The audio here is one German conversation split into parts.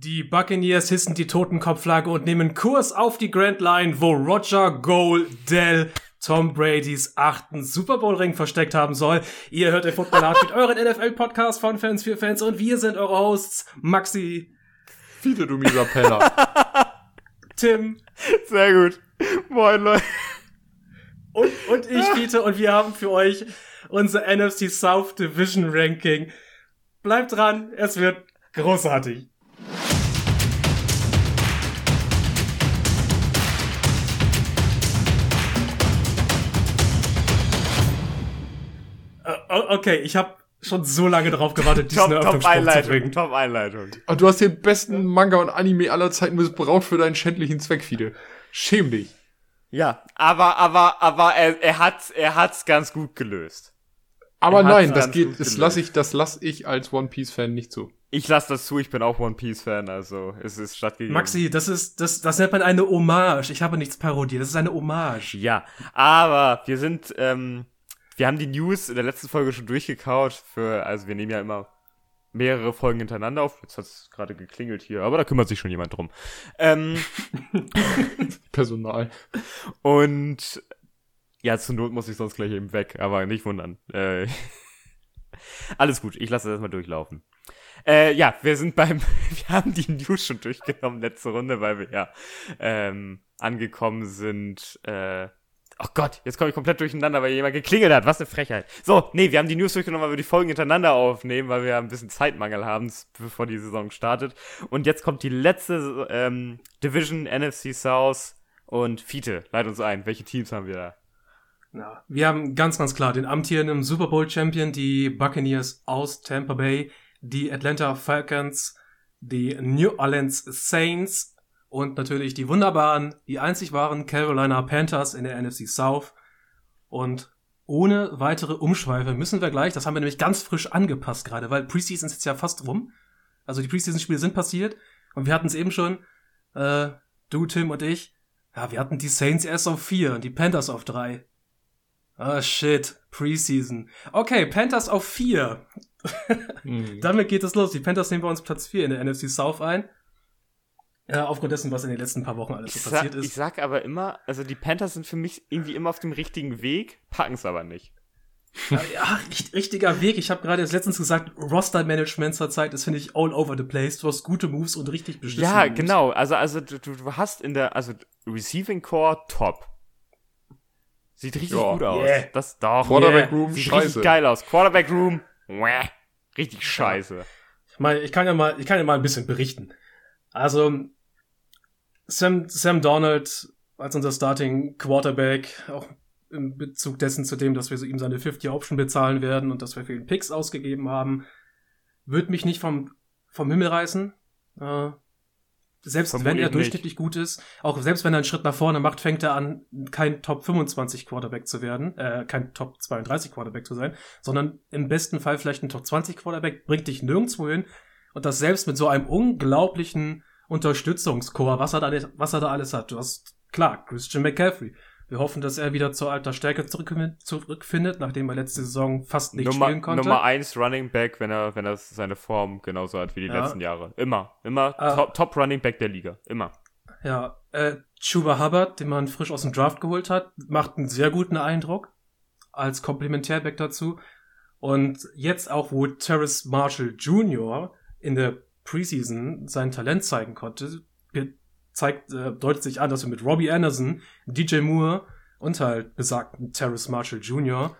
Die Buccaneers hissen die Totenkopfflagge und nehmen Kurs auf die Grand Line, wo Roger Goldell Tom Bradys achten Super Bowl Ring versteckt haben soll. Ihr hört den Football Art mit euren NFL Podcast von Fans für Fans und wir sind eure Hosts Maxi, Viele du mieser Penner. Tim Sehr gut. Moin, Leute. und, und ich, Fiete, und wir haben für euch unser NFC South Division Ranking. Bleibt dran, es wird großartig. Okay, ich habe schon so lange darauf gewartet, diesen Top, top Einleitung. Top Einleitung. Und Ah, du hast den besten Manga und Anime aller Zeiten missbraucht für deinen schändlichen Zweck, Fide. Schäm dich. Ja, aber, aber, aber er, er hat, er hat's ganz gut gelöst. Aber Er nein, das geht, das lasse ich, das lass ich als One Piece Fan nicht zu. Ich lasse das zu, ich bin auch One Piece Fan, also es ist stattgegeben. Maxi, das ist, das, das nennt man eine Hommage. Ich habe nichts parodiert, das ist eine Hommage. Ja, aber wir sind, ähm, wir haben die News in der letzten Folge schon durchgekaut. Für, also wir nehmen ja immer mehrere Folgen hintereinander auf. Jetzt hat's gerade geklingelt hier, aber da kümmert sich schon jemand drum. Ähm, Personal. und ja, zur Not muss ich sonst gleich eben weg, aber nicht wundern. Äh, alles gut, ich lasse das erstmal durchlaufen. Äh, ja, wir sind beim, wir haben die News schon durchgenommen, letzte Runde, weil wir ja ähm, angekommen sind. Äh, oh Gott, jetzt komme ich komplett durcheinander, weil jemand geklingelt hat. Was eine Frechheit. So, nee, wir haben die News durchgenommen, weil wir die Folgen hintereinander aufnehmen, weil wir ein bisschen Zeitmangel haben, bevor die Saison startet. Und jetzt kommt die letzte ähm, Division NFC South und Fiete, leit uns ein. Welche Teams haben wir da? Ja, wir haben ganz, ganz klar den amtierenden Super Bowl Champion, die Buccaneers aus Tampa Bay, die Atlanta Falcons, die New Orleans Saints und natürlich die wunderbaren, die einzig wahren Carolina Panthers in der NFC South. Und ohne weitere Umschweife müssen wir gleich, das haben wir nämlich ganz frisch angepasst gerade, weil Preseason ist jetzt ja fast rum. Also die Preseason-Spiele sind passiert und wir hatten es eben schon, äh, du, Tim und ich, ja, wir hatten die Saints erst auf vier und die Panthers auf drei. Ah, shit. Preseason. Okay, Panthers auf 4. Mhm. Damit geht es los. Die Panthers nehmen bei uns Platz 4 in der NFC South ein. Ja, aufgrund dessen, was in den letzten paar Wochen alles Ich so sag, passiert ich ist. sag aber immer, also die Panthers sind für mich irgendwie immer auf dem richtigen Weg, packen es aber nicht. Ja, ja, richt- richtiger Weg. Ich habe gerade jetzt letztens gesagt, Roster-Management zur Zeit ist, finde ich, all over the place. Du hast gute Moves und richtig beschissene Ja, Moves. genau. Also, also du, du du hast in der, also Receiving Core top. Sieht richtig Ja. gut aus. Yeah. Das doch. Quarterback Yeah. Room, Sieht scheiße. richtig geil aus. Quarterback Room, wäh, richtig scheiße. Ich meine, ich kann ja mal, ich kann ja mal ein bisschen berichten. Also, Sam, Sam Donald als unser Starting Quarterback, auch im Bezug dessen zu dem, dass wir so ihm seine 50-Option bezahlen werden und dass wir für ihn Picks ausgegeben haben, wird mich nicht vom, vom Himmel reißen. Äh, selbst wenn Vermutlich er nicht. durchschnittlich gut ist, auch selbst wenn er einen Schritt nach vorne macht, fängt er an, kein Top 25 Quarterback zu werden, äh, kein Top 32 Quarterback zu sein, sondern im besten Fall vielleicht ein Top 20 Quarterback, bringt dich nirgendwo hin. Und das selbst mit so einem unglaublichen Unterstützungschor, was er da, was er da alles hat. Du hast, klar, Christian McCaffrey. Wir hoffen, dass er wieder zur alter Stärke zurück, zurückfindet, nachdem er letzte Saison fast nicht Nummer, spielen konnte. Nummer eins Running Back, wenn er, wenn er seine Form genauso hat wie die Ja. letzten Jahre. Immer. Immer Ah. top, top Running Back der Liga. Immer. Ja, äh, Chuba Hubbard, den man frisch aus dem Draft geholt hat, macht einen sehr guten Eindruck als Komplementärback dazu. Und jetzt auch, wo Terrace Marshall Jr. in der Preseason sein Talent zeigen konnte, zeigt, äh, deutet sich an, dass wir mit Robbie Anderson, DJ Moore und halt besagten Terrace Marshall Jr.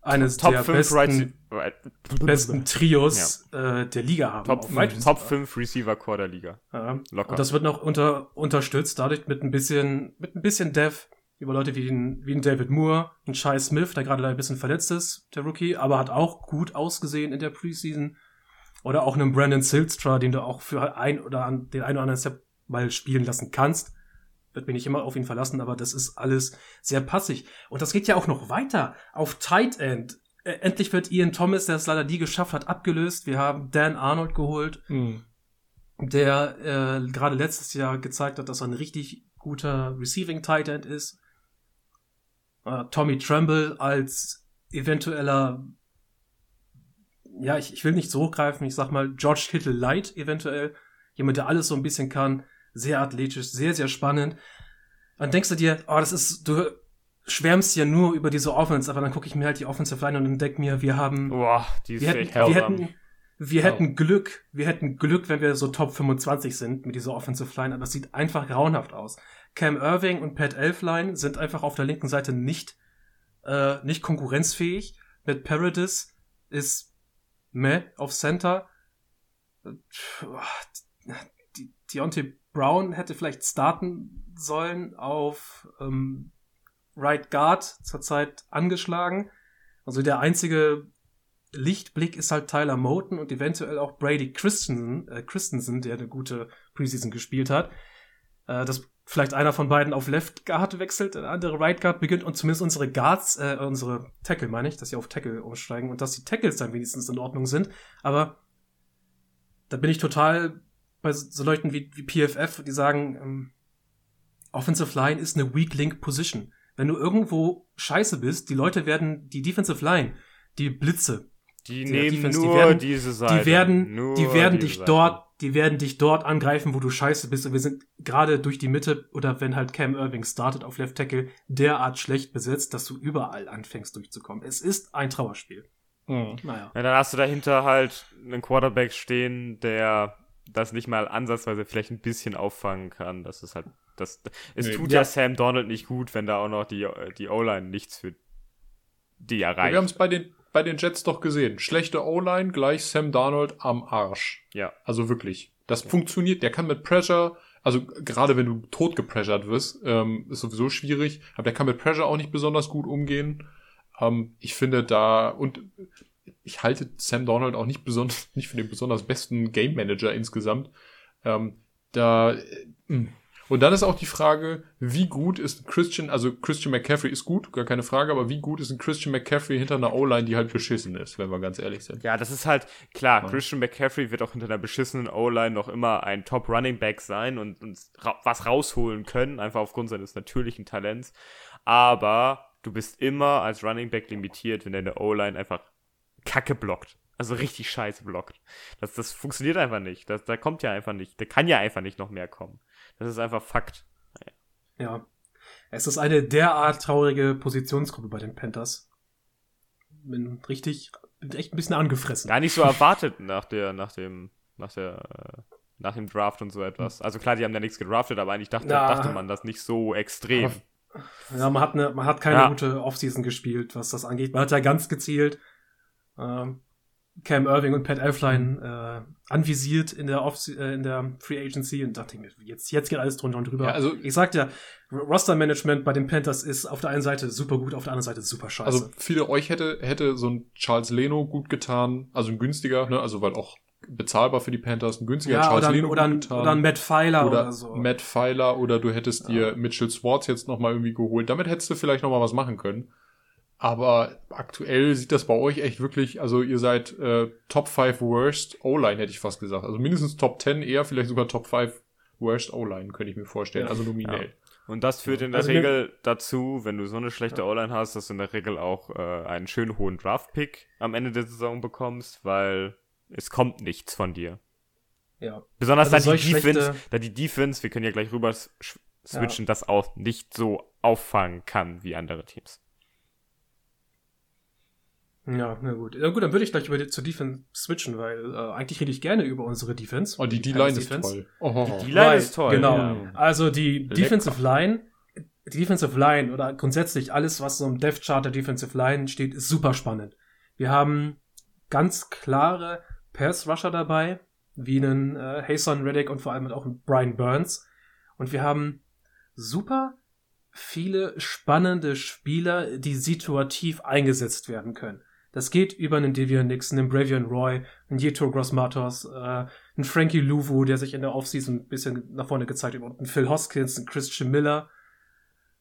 eines Top der 5 besten, right, besten Trios äh, der Liga haben. Top, auf 5, Wide Top Receiver. 5 Receiver Core der Liga. Ja. Locker. Und das wird noch unter, unterstützt, dadurch mit ein bisschen, mit ein bisschen Dev über Leute wie den, wie den David Moore, ein Shai Smith, der gerade ein bisschen verletzt ist, der Rookie, aber hat auch gut ausgesehen in der Preseason. Oder auch einen Brandon Silstra, den du auch für ein oder an, den einen oder anderen Step mal spielen lassen kannst. Wird mich nicht immer auf ihn verlassen, aber das ist alles sehr passig. Und das geht ja auch noch weiter. Auf Tight End. Äh, endlich wird Ian Thomas, der es leider nie geschafft hat, abgelöst. Wir haben Dan Arnold geholt Mhm. der äh, gerade letztes Jahr gezeigt hat, dass er ein richtig guter Receiving Tight End ist. Äh, Tommy Tremble als eventueller, ja, ich, ich will nicht so hochgreifen, ich sag mal George Kittle Light eventuell Jemand, der alles so ein bisschen kann. Sehr athletisch, sehr, sehr spannend. Dann denkst du dir, oh, das ist, du schwärmst ja nur über diese Offense, aber dann gucke ich mir halt die Offensive Line und denk mir, wir haben, Boah, die wir hätten, wir hätten, wir hätten Glück, wir hätten Glück, wenn wir so Top 25 sind mit dieser Offensive Line, aber es sieht einfach grauenhaft aus. Cam Irving und Pat Elfline sind einfach auf der linken Seite nicht, äh, nicht konkurrenzfähig. Mit Paradis ist meh auf Center. Deontay Brown hätte vielleicht starten sollen auf ähm, Right Guard, zurzeit angeschlagen. Also der einzige Lichtblick ist halt Tyler Moten und eventuell auch Brady Christensen, äh, Christensen, der eine gute Preseason gespielt hat. Äh, dass vielleicht einer von beiden auf Left Guard wechselt, der andere Right Guard beginnt und zumindest unsere Guards, äh, unsere Tackle meine ich, dass sie auf Tackle umsteigen und dass die Tackles dann wenigstens in Ordnung sind. Aber da bin ich total bei so, Leuten wie, wie PFF, die sagen, ähm, Offensive Line ist eine Weak Link Position. Wenn du irgendwo scheiße bist, die Leute werden, die Defensive Line, die Blitze, Die Die nehmen Defense, die nur werden- diese Seite. die werden, Nur die werden dich Seite. dort, die werden dich dort angreifen, wo du scheiße bist. Und wir sind gerade durch die Mitte oder wenn halt Cam Irving startet auf Left Tackle derart schlecht besetzt, dass du überall anfängst durchzukommen. Es ist ein Trauerspiel. Mhm. Naja. Ja, dann hast du dahinter halt einen Quarterback stehen, der das nicht mal ansatzweise vielleicht ein bisschen auffangen kann. Das ist halt, das, es Nee, tut ja. ja Sam Donald nicht gut, wenn da auch noch die, die O-Line nichts für die erreicht. Wir haben es bei den, bei den Jets doch gesehen. Schlechte O-Line gleich Sam Darnold am Arsch. ja. Also wirklich. Das funktioniert. Der kann mit Pressure, also gerade wenn du tot gepressured wirst, ähm, ist sowieso schwierig. Aber der kann mit Pressure auch nicht besonders gut umgehen. Ähm, ich finde da, und ich halte Sam Donald auch nicht besonders, nicht für den besonders besten Game Manager insgesamt. Ähm, da, äh, mh. Und dann ist auch die Frage, wie gut ist Christian, also Christian McCaffrey ist gut, gar keine Frage, aber wie gut ist ein Christian McCaffrey hinter einer O-Line, die halt beschissen ist, wenn wir ganz ehrlich sind. Ja, das ist halt klar. Ja. Christian McCaffrey wird auch hinter einer beschissenen O-Line noch immer ein Top Running Back sein und, und ra was rausholen können, einfach aufgrund seines natürlichen Talents. Aber du bist immer als Running Back limitiert, wenn deine O-Line einfach Kacke blockt. Also richtig scheiße blockt. Das, das funktioniert einfach nicht. Das, da kommt ja einfach nicht. Da kann ja einfach nicht noch mehr kommen. Das ist einfach Fakt. Ja. Es ist eine derart traurige Positionsgruppe bei den Panthers. Bin richtig, bin echt ein bisschen angefressen. Gar nicht so erwartet nach der, nach dem, nach der, äh, nach dem Draft und so etwas. Also klar, die haben ja nichts gedraftet, aber eigentlich dachte, Ja. dachte man das nicht so extrem. Aber Ja, man hat, eine, man hat keine Ja. gute Offseason gespielt, was das angeht. Man hat ja ganz gezielt ähm, Cam Irving und Pat Elfline äh, anvisiert in der, Off äh, in der Free Agency und dachte ich mir, jetzt, jetzt geht alles drunter und drüber. Ja, also- ich sag ja, Roster-Management bei den Panthers ist auf der einen Seite super gut, auf der anderen Seite super scheiße. Also viele euch hätte, hätte so ein Charles Leno gut getan, also ein günstiger, ne, also weil auch bezahlbar für die Panthers, ein günstiger ja, Charles oder, Leno oder, getan. oder ein Matt Pfeiler oder, oder so. Matt Pfeiler oder du hättest dir Mitchell Swartz jetzt nochmal irgendwie geholt. Damit hättest du vielleicht nochmal was machen können. Aber aktuell sieht das bei euch echt wirklich, also ihr seid äh, Top 5 Worst O-Line, hätte ich fast gesagt. Also mindestens Top 10, eher vielleicht sogar Top 5 Worst O-Line, könnte ich mir vorstellen. Ja. Also nominell. Und das führt in der Also Regel dazu, wenn du so eine schlechte O-Line hast, dass du in der Regel auch äh, einen schönen hohen Draft-Pick am Ende der Saison bekommst, weil es kommt nichts von dir. ja. Besonders Also da, die Defense, schlechte- da die Defense, wir können ja gleich rüber switchen, das auch nicht so auffangen kann wie andere Teams. Ja, na gut. Ja gut, dann würde ich gleich über die, zur Defense switchen, weil äh, eigentlich rede ich gerne über unsere Defense. Oh, die D-Line ist Defense. toll. Oh, Die Line Right, ist toll. Genau. Ja. Also die Lecker. Defensive Line, die Defensive Line oder grundsätzlich alles, was so im Depth Chart der Defensive Line steht, ist super spannend. Wir haben ganz klare Pass Rusher dabei, wie einen äh, Hason Reddick und vor allem auch einen Brian Burns. Und wir haben super viele spannende Spieler, die situativ eingesetzt werden können. Das geht über einen Devian Nixon, einen Bravian Roy, einen Jeto Grossmatos, äh, einen Frankie Louvu, der sich in der Offseason ein bisschen nach vorne gezeigt hat, und einen Phil Hoskins, einen Christian Miller.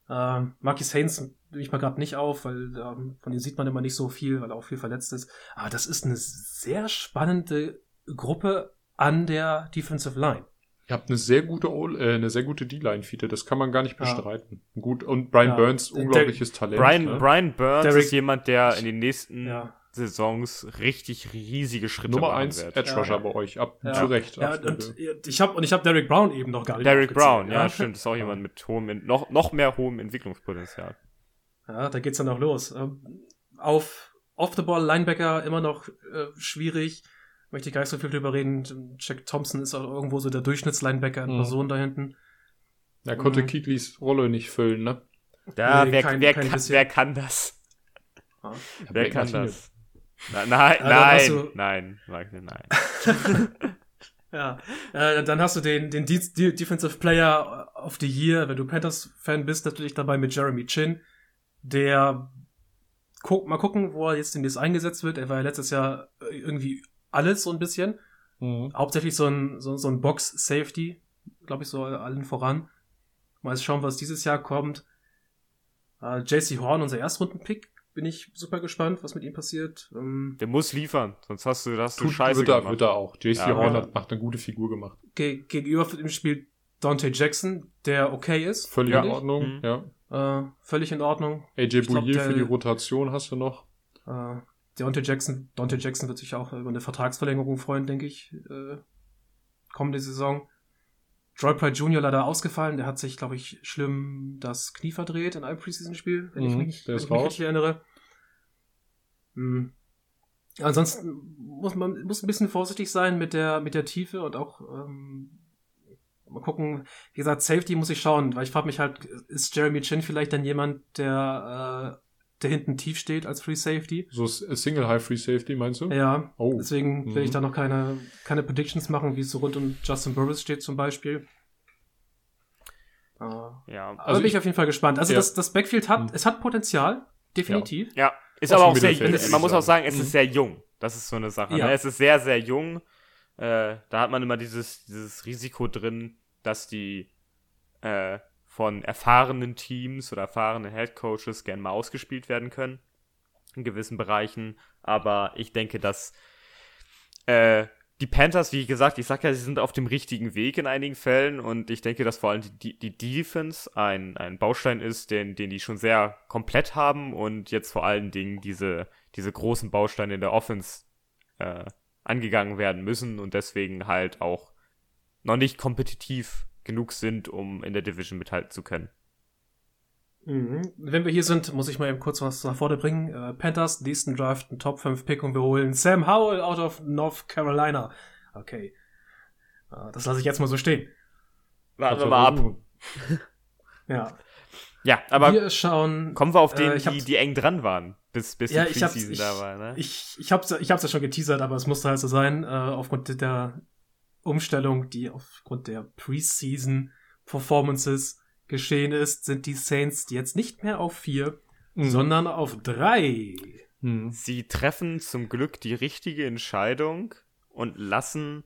Äh, Marquis Haynes nehme ich mal gerade nicht auf, weil ähm, von ihm sieht man immer nicht so viel, weil er auch viel verletzt ist. Aber das ist eine sehr spannende Gruppe an der Defensive Line. Ihr habt eine sehr gute, O- äh, eine sehr gute D-Line, Fiete. Das kann man gar nicht Ja. bestreiten. Gut. Und Brian Ja. Burns, Der- unglaubliches Talent. Brian, ne? Brian Burns Derek- ist jemand, der in den nächsten Ja. Saisons richtig riesige Schritte Nummer machen eins wird. Edge Rusher Ja. bei euch. Ab, Ja. Zu Recht. Ja, und ich habe und ich habe Derek Brown eben noch gar nicht. Derek Brown, ja, stimmt, ist auch jemand mit hohem, noch, noch mehr hohem Entwicklungspotenzial. Ja, da geht's dann auch los. Ähm, Auf Off-the-Ball Linebacker immer noch äh, schwierig. Möchte ich gar nicht so viel drüber reden. Jack Thompson ist auch irgendwo so der Durchschnittslinebacker in Mhm. Person da hinten. Er konnte Mhm. Kiklis Rolle nicht füllen, ne? Ja, Nee, wer, kein- wer, kein kann, wer kann das? Ja. Wer kann das? Na, nein, nein, du- nein, Michael, nein. Ja, äh, dann hast du den, den De De Defensive Player of the Year, wenn du Panthers-Fan bist, natürlich dabei mit Jeremy Chin, der guck, mal gucken, wo er jetzt demnächst eingesetzt wird. Er war ja letztes Jahr äh, irgendwie alles so ein bisschen. Mhm. Hauptsächlich so ein, so, so ein Box-Safety, glaube ich, so allen voran. Mal schauen, was dieses Jahr kommt. Äh, JC Horn, unser Erstrunden-Pick, bin ich super gespannt, was mit ihm passiert. Ähm, Der muss liefern, sonst hast du, hast du Tut, Scheiße wird, er, gemacht. wird er auch. JC Ja, Horn hat, macht eine gute Figur gemacht. ge gegenüber dem Spiel Dante Jackson, der okay ist. Völlig in Ordnung, Mhm. ja. Äh, völlig in Ordnung. AJ Bouillet der- für die Rotation hast du noch. Äh, Deontay Jackson, Dante Jackson wird sich auch über eine Vertragsverlängerung freuen, denke ich, äh, kommende Saison. Troy Pride Jr. leider ausgefallen. Der hat sich, glaube ich, schlimm das Knie verdreht in einem Preseason-Spiel, wenn ich Mhm, mich, der wenn ich mich richtig erinnere. Mhm. Ansonsten muss man muss ein bisschen vorsichtig sein mit der mit der Tiefe und auch ähm, mal gucken. Wie gesagt, Safety muss ich schauen, weil ich frage mich halt, ist Jeremy Chin vielleicht dann jemand, der äh, der hinten tief steht als Free Safety? So S- Single High Free Safety, meinst du? Ja, Oh. deswegen will ich Mhm. da noch keine, keine Predictions machen, wie es so rund um Justin Burris steht zum Beispiel. Äh, aber Ja, Also bin ich ich- auf jeden Fall gespannt. Also Ja. das, das Backfield hat, Mhm. es hat Potenzial, definitiv. ja. Ist Auch aber auch sehr, fertig, man muss auch ich sagen, es Mhm. ist sehr jung. Das ist so eine Sache. Ja. Ne? Es ist sehr, sehr jung. Äh, da hat man immer dieses, dieses Risiko drin, dass die äh, von erfahrenen Teams oder erfahrenen Headcoaches gern mal ausgespielt werden können. In gewissen Bereichen. Aber ich denke, dass äh, die Panthers, wie gesagt, ich sag ja, sie sind auf dem richtigen Weg in einigen Fällen und ich denke, dass vor allem die, die Defense ein, ein Baustein ist, den, den die schon sehr komplett haben und jetzt vor allen Dingen diese, diese großen Bausteine in der Offense äh, angegangen werden müssen und deswegen halt auch noch nicht kompetitiv genug sind, um in der Division mithalten zu können. Mhm. Wenn wir hier sind, muss ich mal eben kurz was nach vorne bringen. Äh, Panthers, nächsten Draft, ein Top 5 Pick und wir holen Sam Howell out of North Carolina. Okay. Äh, das lasse ich jetzt mal so stehen. Warten wir mal ab. Ja. Ja, aber wir schauen. kommen wir auf Äh, den, hab- die, die eng dran waren, bis, bis Ja, die Preseason ich, da war. Ne? ich, ich hab's, ich hab's ja schon geteasert, aber es musste halt so sein, äh, aufgrund der Umstellung, die aufgrund der Preseason Performances geschehen ist, sind die Saints jetzt nicht mehr auf vier, Mhm. sondern auf drei. Mhm. Sie treffen zum Glück die richtige Entscheidung und lassen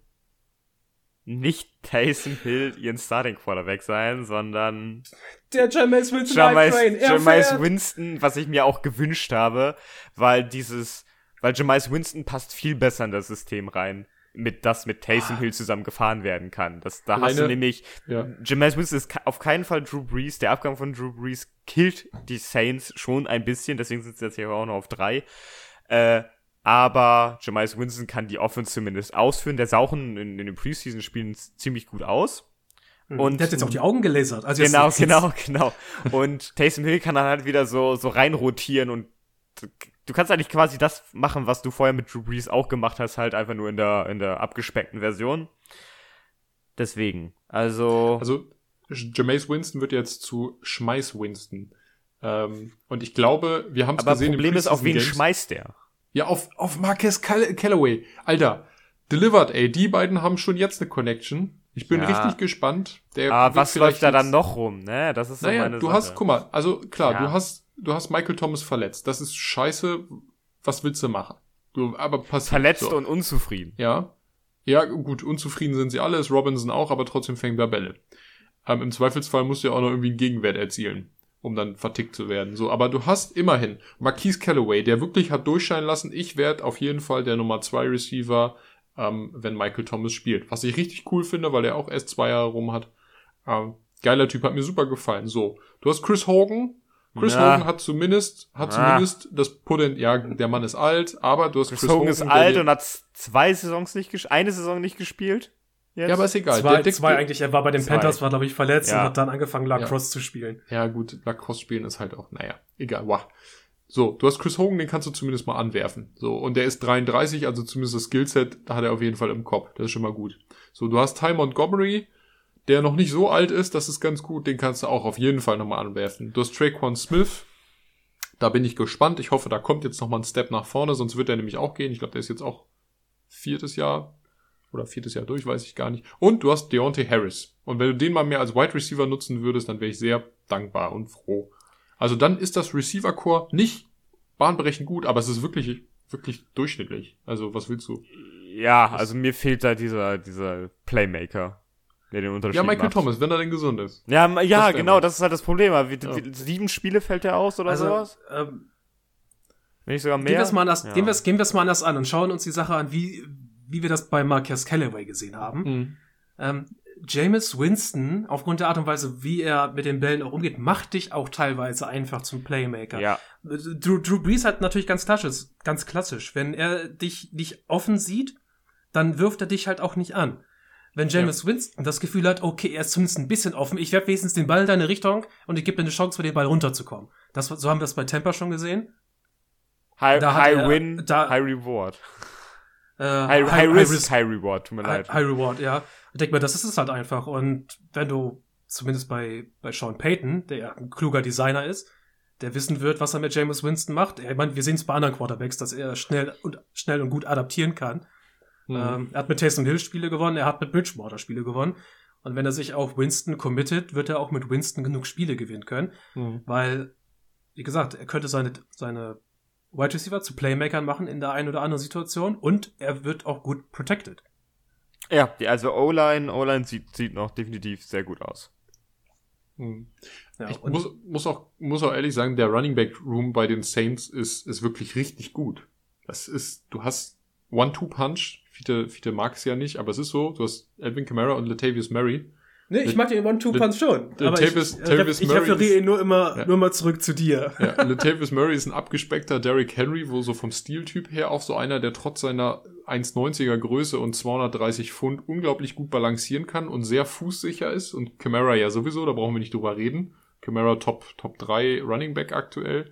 nicht Taysom Hill ihren Starting Quarterback sein, sondern Der Jameis Winston Jamais, Jamais. Winston, was ich mir auch gewünscht habe, weil dieses, weil Jamais Winston passt viel besser in das System rein, mit das mit Taysom Ah. Hill zusammen gefahren werden kann. Das, da hast du Alleine- nämlich, Ja. Jameis Winston ist auf keinen Fall Drew Brees. Der Abgang von Drew Brees killt die Saints schon ein bisschen, deswegen sind sie jetzt hier auch noch auf drei. Äh, aber Jameis Winston kann die Offense zumindest ausführen. Der auch in, in, den Preseason-Spielen ziemlich gut aus. Und Und- der hat jetzt auch die Augen gelasert. Also Genau, jetzt- genau, genau. Und Taysom Hill kann dann halt wieder so, so reinrotieren und du- kannst eigentlich quasi das machen, was du vorher mit Drew Brees auch gemacht hast, halt einfach nur in der, in der abgespeckten Version. Deswegen, also, Also, Jameis Winston wird jetzt zu Schmeiß Winston. Ähm, und ich glaube, wir haben es aber gesehen Problem im ist, auf wen schmeißt der? Ja, auf, auf Marquez Call Callaway. Alter, delivered, ey. Die beiden haben schon jetzt eine Connection. Ich bin Ja. richtig gespannt. Der Aber wird was vielleicht läuft da dann noch rum, ne? Das ist so Naja, meine du Sache. hast, guck mal, also klar, Ja. du hast, du hast Michael Thomas verletzt. Das ist scheiße. Was willst du machen? Du, aber passiert. Verletzt so. und unzufrieden. Ja. Ja, gut, unzufrieden sind sie alle, ist Robinson auch, aber trotzdem fängt er Bälle. Ähm, Im Zweifelsfall musst du ja auch noch irgendwie einen Gegenwert erzielen, um dann vertickt zu werden. So, aber du hast immerhin Marquise Callaway, der wirklich hat durchscheinen lassen, ich werde auf jeden Fall der Nummer 2 Receiver, ähm, wenn Michael Thomas spielt. Was ich richtig cool finde, weil er auch erst zwei Jahre rum hat. Ähm, geiler Typ, hat mir super gefallen. So, du hast Chris Hogan, Chris Na. Hogan hat zumindest, hat Na. zumindest das Potenzial, ja, der Mann ist alt, aber du hast Chris, Chris, Hogan ist der alt und hat zwei Saisons nicht gespielt, eine Saison nicht gespielt. Jetzt? Ja, aber ist egal. Zwei, zwei eigentlich. Er war bei den Zwei. Panthers, war glaube ich verletzt Ja. und hat dann angefangen Lacrosse zu spielen. Ja, gut, Lacrosse spielen ist halt auch, naja, egal, wow. So, du hast Chris Hogan, den kannst du zumindest mal anwerfen. So, und der ist 33, also zumindest das Skillset hat er auf jeden Fall im Kopf. Das ist schon mal gut. So, du hast Ty Montgomery, der noch nicht so alt ist, das ist ganz gut, den kannst du auch auf jeden Fall nochmal anwerfen. Du hast Traquan Smith, da bin ich gespannt. Ich hoffe, da kommt jetzt nochmal ein Step nach vorne, sonst wird er nämlich auch gehen. Ich glaube, der ist jetzt auch viertes Jahr oder viertes Jahr durch, weiß ich gar nicht. Und du hast Deontay Harris. Und wenn du den mal mehr als Wide Receiver nutzen würdest, dann wäre ich sehr dankbar und froh. Also dann ist das Receiver Core nicht bahnbrechend gut, aber es ist wirklich, wirklich durchschnittlich. Also was willst du? Ja, also mir fehlt da dieser, dieser Playmaker, der den Unterschied Ja, Michael macht. Thomas, wenn er denn gesund ist. Ja, ja Das genau, das ist halt das Problem. Aber Wie, Ja. wie, sieben Spiele fällt er aus oder Also, sowas? ähm, Wenn nicht sogar mehr? gehen wir es mal anders, Ja. gehen wir es, gehen mal anders an und schauen uns die Sache an, wie, wie wir das bei Marcus Callaway gesehen haben. Mhm. Ähm, Jameis Winston, aufgrund der Art und Weise, wie er mit den Bällen auch umgeht, macht dich auch teilweise einfach zum Playmaker. Ja, Drew, Drew Brees hat natürlich ganz klassisch, ganz klassisch. Wenn er dich nicht offen sieht, dann wirft er dich halt auch nicht an. Wenn Jameis Winston das Gefühl hat, okay, er ist zumindest ein bisschen offen, ich werfe wenigstens den Ball in deine Richtung und ich gebe dir eine Chance, für den Ball runterzukommen. Das, so haben wir das bei Tampa schon gesehen. High, high er- Win, da- High Reward. Äh, High, high, Risk, High Reward, tut mir leid. High, High Reward, ja. Ich denke mal, das ist es halt einfach. Und wenn du, zumindest bei, bei Sean Payton, der ja ein kluger Designer ist, der wissen wird, was er mit Jameis Winston macht. Ich meine, wir sehen es bei anderen Quarterbacks, dass er schnell und schnell und gut adaptieren kann. Mhm. Ähm, er hat mit Taysom Hill Spiele gewonnen, er hat mit Bridgewater Spiele gewonnen. Und wenn er sich auf Winston committet, wird er auch mit Winston genug Spiele gewinnen können. Mhm. Weil, wie gesagt, er könnte seine, seine Wide Receiver zu Playmakern machen in der einen oder anderen Situation und er wird auch gut protected. Ja, die, also O-Line, O-Line sieht, sieht noch definitiv sehr gut aus. Mhm. Ja, ich und- muss, muss, auch, muss auch ehrlich sagen, der Running Back Room bei den Saints ist, ist wirklich richtig gut. Das ist, du hast One-Two-Punch. Viele, viele mag es ja nicht, aber es ist so. Du hast Alvin Kamara und Latavius Murray. Nee, ich mag den One-Two-Punch schon. der Aber ich, ich, ich referiere ihn nur immer, Ja. nur mal zurück zu dir. Ja, Latavius Murray ist ein abgespeckter Derrick Henry, wo so vom Stiltyp her auch so einer, der trotz seiner 1,90er Größe und 230 Pfund unglaublich gut balancieren kann und sehr fußsicher ist. Und Kamara ja sowieso, da brauchen wir nicht drüber reden. Kamara Top, Top 3 Running Back aktuell.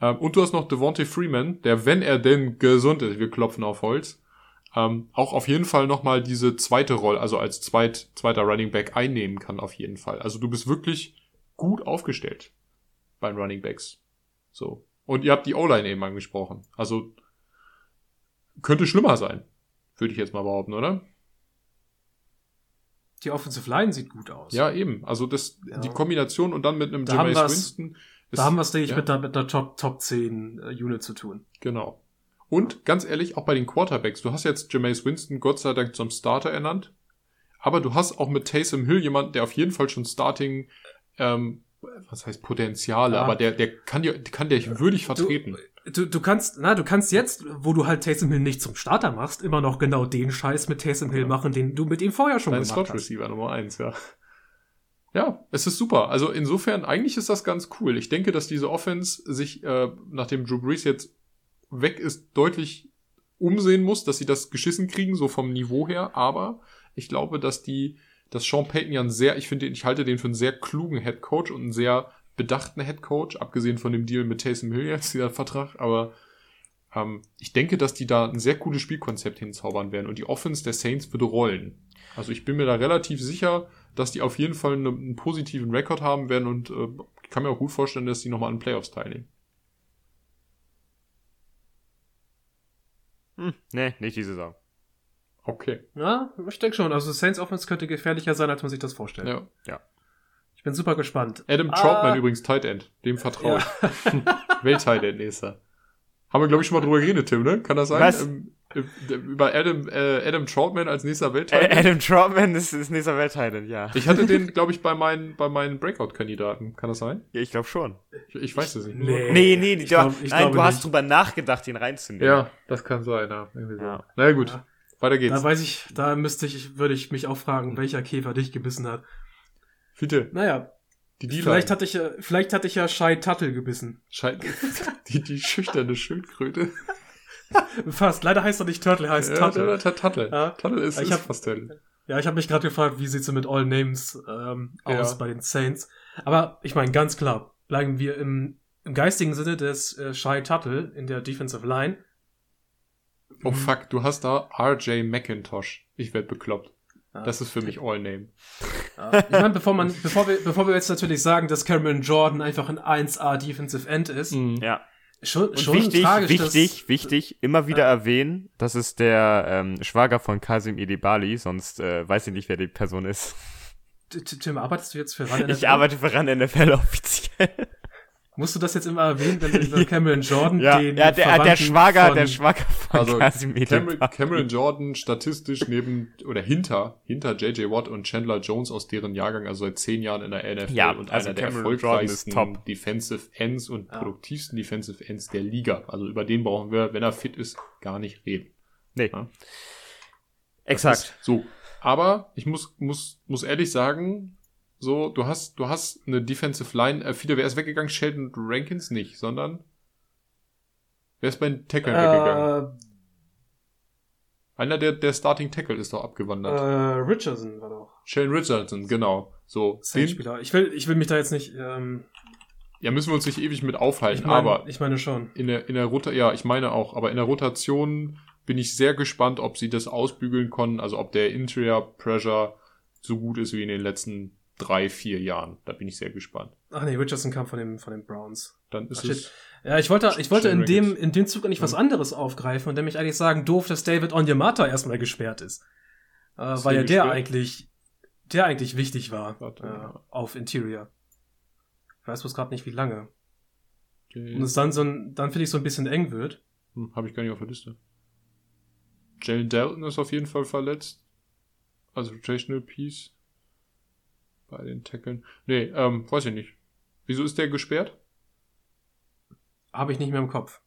Ähm, und du hast noch Devontae Freeman, der, wenn er denn gesund ist, wir klopfen auf Holz, ähm, auch auf jeden Fall nochmal diese zweite Rolle, also als zweit, zweiter Running Back einnehmen kann, auf jeden Fall. Also du bist wirklich gut aufgestellt bei den Running Backs. So. Und ihr habt die O-Line eben angesprochen. Also könnte schlimmer sein, würde ich jetzt mal behaupten, oder? Die Offensive Line sieht gut aus. Ja, eben. Also das, Ja. die Kombination und dann mit einem Da Jameis Winston. ist- Da haben wir es, denke ich, ja. mit der, mit der Top, Top 10 äh, Unit zu tun. Genau. Und ganz ehrlich, auch bei den Quarterbacks, du hast jetzt Jameis Winston Gott sei Dank zum Starter ernannt, aber du hast auch mit Taysom Hill jemanden, der auf jeden Fall schon Starting, ähm, was heißt Potenziale, Ja. aber der, der kann dir, kann dir würdig vertreten. Du, du kannst, na, du kannst jetzt, wo du halt Taysom Hill nicht zum Starter machst, immer noch genau den Scheiß mit Taysom Hill machen, den du mit ihm vorher schon Dein gemacht Slot hast. Receiver Nummer eins, ja. Ja, es ist super. Also insofern, eigentlich ist das ganz cool. Ich denke, dass diese Offense sich, äh, nachdem Drew Brees jetzt weg ist, deutlich umsehen muss, dass sie das geschissen kriegen, so vom Niveau her. Aber ich glaube, dass die, dass Sean Payton ja ein sehr, ich finde, ich halte den für einen sehr klugen Head Coach und einen sehr bedachten Head Coach, abgesehen von dem Deal mit Taysom Hill jetzt, dieser Vertrag. Aber ähm, ich denke, dass die da ein sehr cooles Spielkonzept hinzaubern werden und die Offense der Saints würde rollen. Also ich bin mir da relativ sicher, dass die auf jeden Fall eine, einen positiven Rekord haben werden und äh, ich kann mir auch gut vorstellen, dass die nochmal an den Playoffs teilnehmen. Hm, nee, nicht die Saison. Okay. Ja, ich denke schon. Also Saints Offense könnte gefährlicher sein, als man sich das vorstellt. Ja. Ich bin super gespannt. Adam Ah. Troutman übrigens Tight End. Dem vertraue ich. Welt-Tight End nächster. Haben wir, glaube ich, schon mal drüber geredet, Tim, ne? Kann das sein? Was? Ähm, äh, über Adam, äh, Adam Troutman als nächster welt Äh, Adam Troutman ist, ist nächster Welttitan, ja. Ich hatte den, glaube ich, bei meinen, bei meinen Breakout-Kandidaten. Kann das sein? ja. Ich glaube schon. Ich, ich weiß es nicht. Nee. Nee, nee, Ich du, glaub- ich nein, du hast nicht. drüber nachgedacht, ihn reinzunehmen. Ja, das kann sein, ja. Irgendwie so. Ja. Na gut, Ja. weiter geht's. Da weiß ich, da müsste ich, würde ich mich auch fragen, welcher Käfer dich gebissen hat. Bitte. Naja, Die. Vielleicht hatte ich ja, vielleicht hatte ich ja Shai Tuttle gebissen. Schei- die, die schüchterne Schildkröte. Fast. Leider heißt er nicht Turtle, heißt Ja, Tuttle. Tuttle. Tuttle. Ja. Tuttle ist, Ich ist hab- fast Turtle. Ja, ich habe mich gerade gefragt, wie sieht's denn mit All Names ähm, aus Ja. bei den Saints. Aber ich meine, ganz klar, bleiben wir im, im geistigen Sinne des äh, Shai Tuttle in der Defensive Line. Oh fuck, du hast da RJ McIntosh. Ich werd bekloppt. Ja. Das ist für mich All-Name. Ja. Ich meine, bevor man, bevor wir, bevor wir jetzt natürlich sagen, dass Cameron Jordan einfach ein 1A Defensive End ist, Ja. Schon, Und schon wichtig, tragisch, wichtig, wichtig, immer wieder erwähnen, das ist der ähm, Schwager von Kasim Edebali, sonst äh, weiß ich nicht, wer die Person ist. Tim, arbeitest du jetzt für Run Ich arbeite für RAN NFL offiziell. Musst du das jetzt immer erwähnen, wenn du über Cameron Jordan Ja, den ja der, der Verwandten Schwager, von, der Schwager von Also Cameron. Cameron Jordan statistisch neben oder hinter hinter JJ Watt und Chandler Jones aus deren Jahrgang, also seit zehn Jahren in der NFL Ja, und also einer der Cameron ist erfolgreichsten top. Defensive Ends und Ja. produktivsten Defensive Ends der Liga. Also über den brauchen wir, wenn er fit ist, gar nicht reden. Nee. Ja. Exakt. So. Aber ich muss, muss, muss ehrlich sagen, so, du hast, du hast eine Defensive Line, äh, viele, wer ist weggegangen? Sheldon Rankins nicht, sondern wer ist bei den Tackle weggegangen? äh, Einer der, der Starting Tackle ist doch äh, abgewandert. Richardson war doch Sheldon Richardson, genau. So, den, Saints-Spieler. Ich will, ich will mich da jetzt nicht, ähm, ja, müssen wir uns nicht ewig mit aufhalten, ich meine, aber ich meine schon. in der, in der Rotation, ja, ich meine auch, aber in der Rotation bin ich sehr gespannt, ob sie das ausbügeln konnten, also ob der Interior Pressure so gut ist wie in den letzten drei, vier Jahren. Da bin ich sehr gespannt. Ach nee, Richardson kam von den, von den Browns. Dann ist Ach, shit. es, Ja, ich wollte, ich wollte in dem, in dem Zug eigentlich was anderes aufgreifen und nämlich eigentlich sagen, doof, dass David Onyemata erstmal gesperrt ist. Äh, Ist weil ja der gesperrt? eigentlich, der eigentlich wichtig war, Warte, äh, ja. auf Interior. Ich weiß bloß gerade nicht, wie lange. okay. Und es dann so ein, dann finde ich so ein bisschen eng wird. hm, habe ich gar nicht auf der Liste. Jalen Dalton ist auf jeden Fall verletzt. Also Rotational Piece. Bei den Tackeln. Nee, ähm, weiß ich nicht. Wieso ist der gesperrt? Habe ich nicht mehr im Kopf.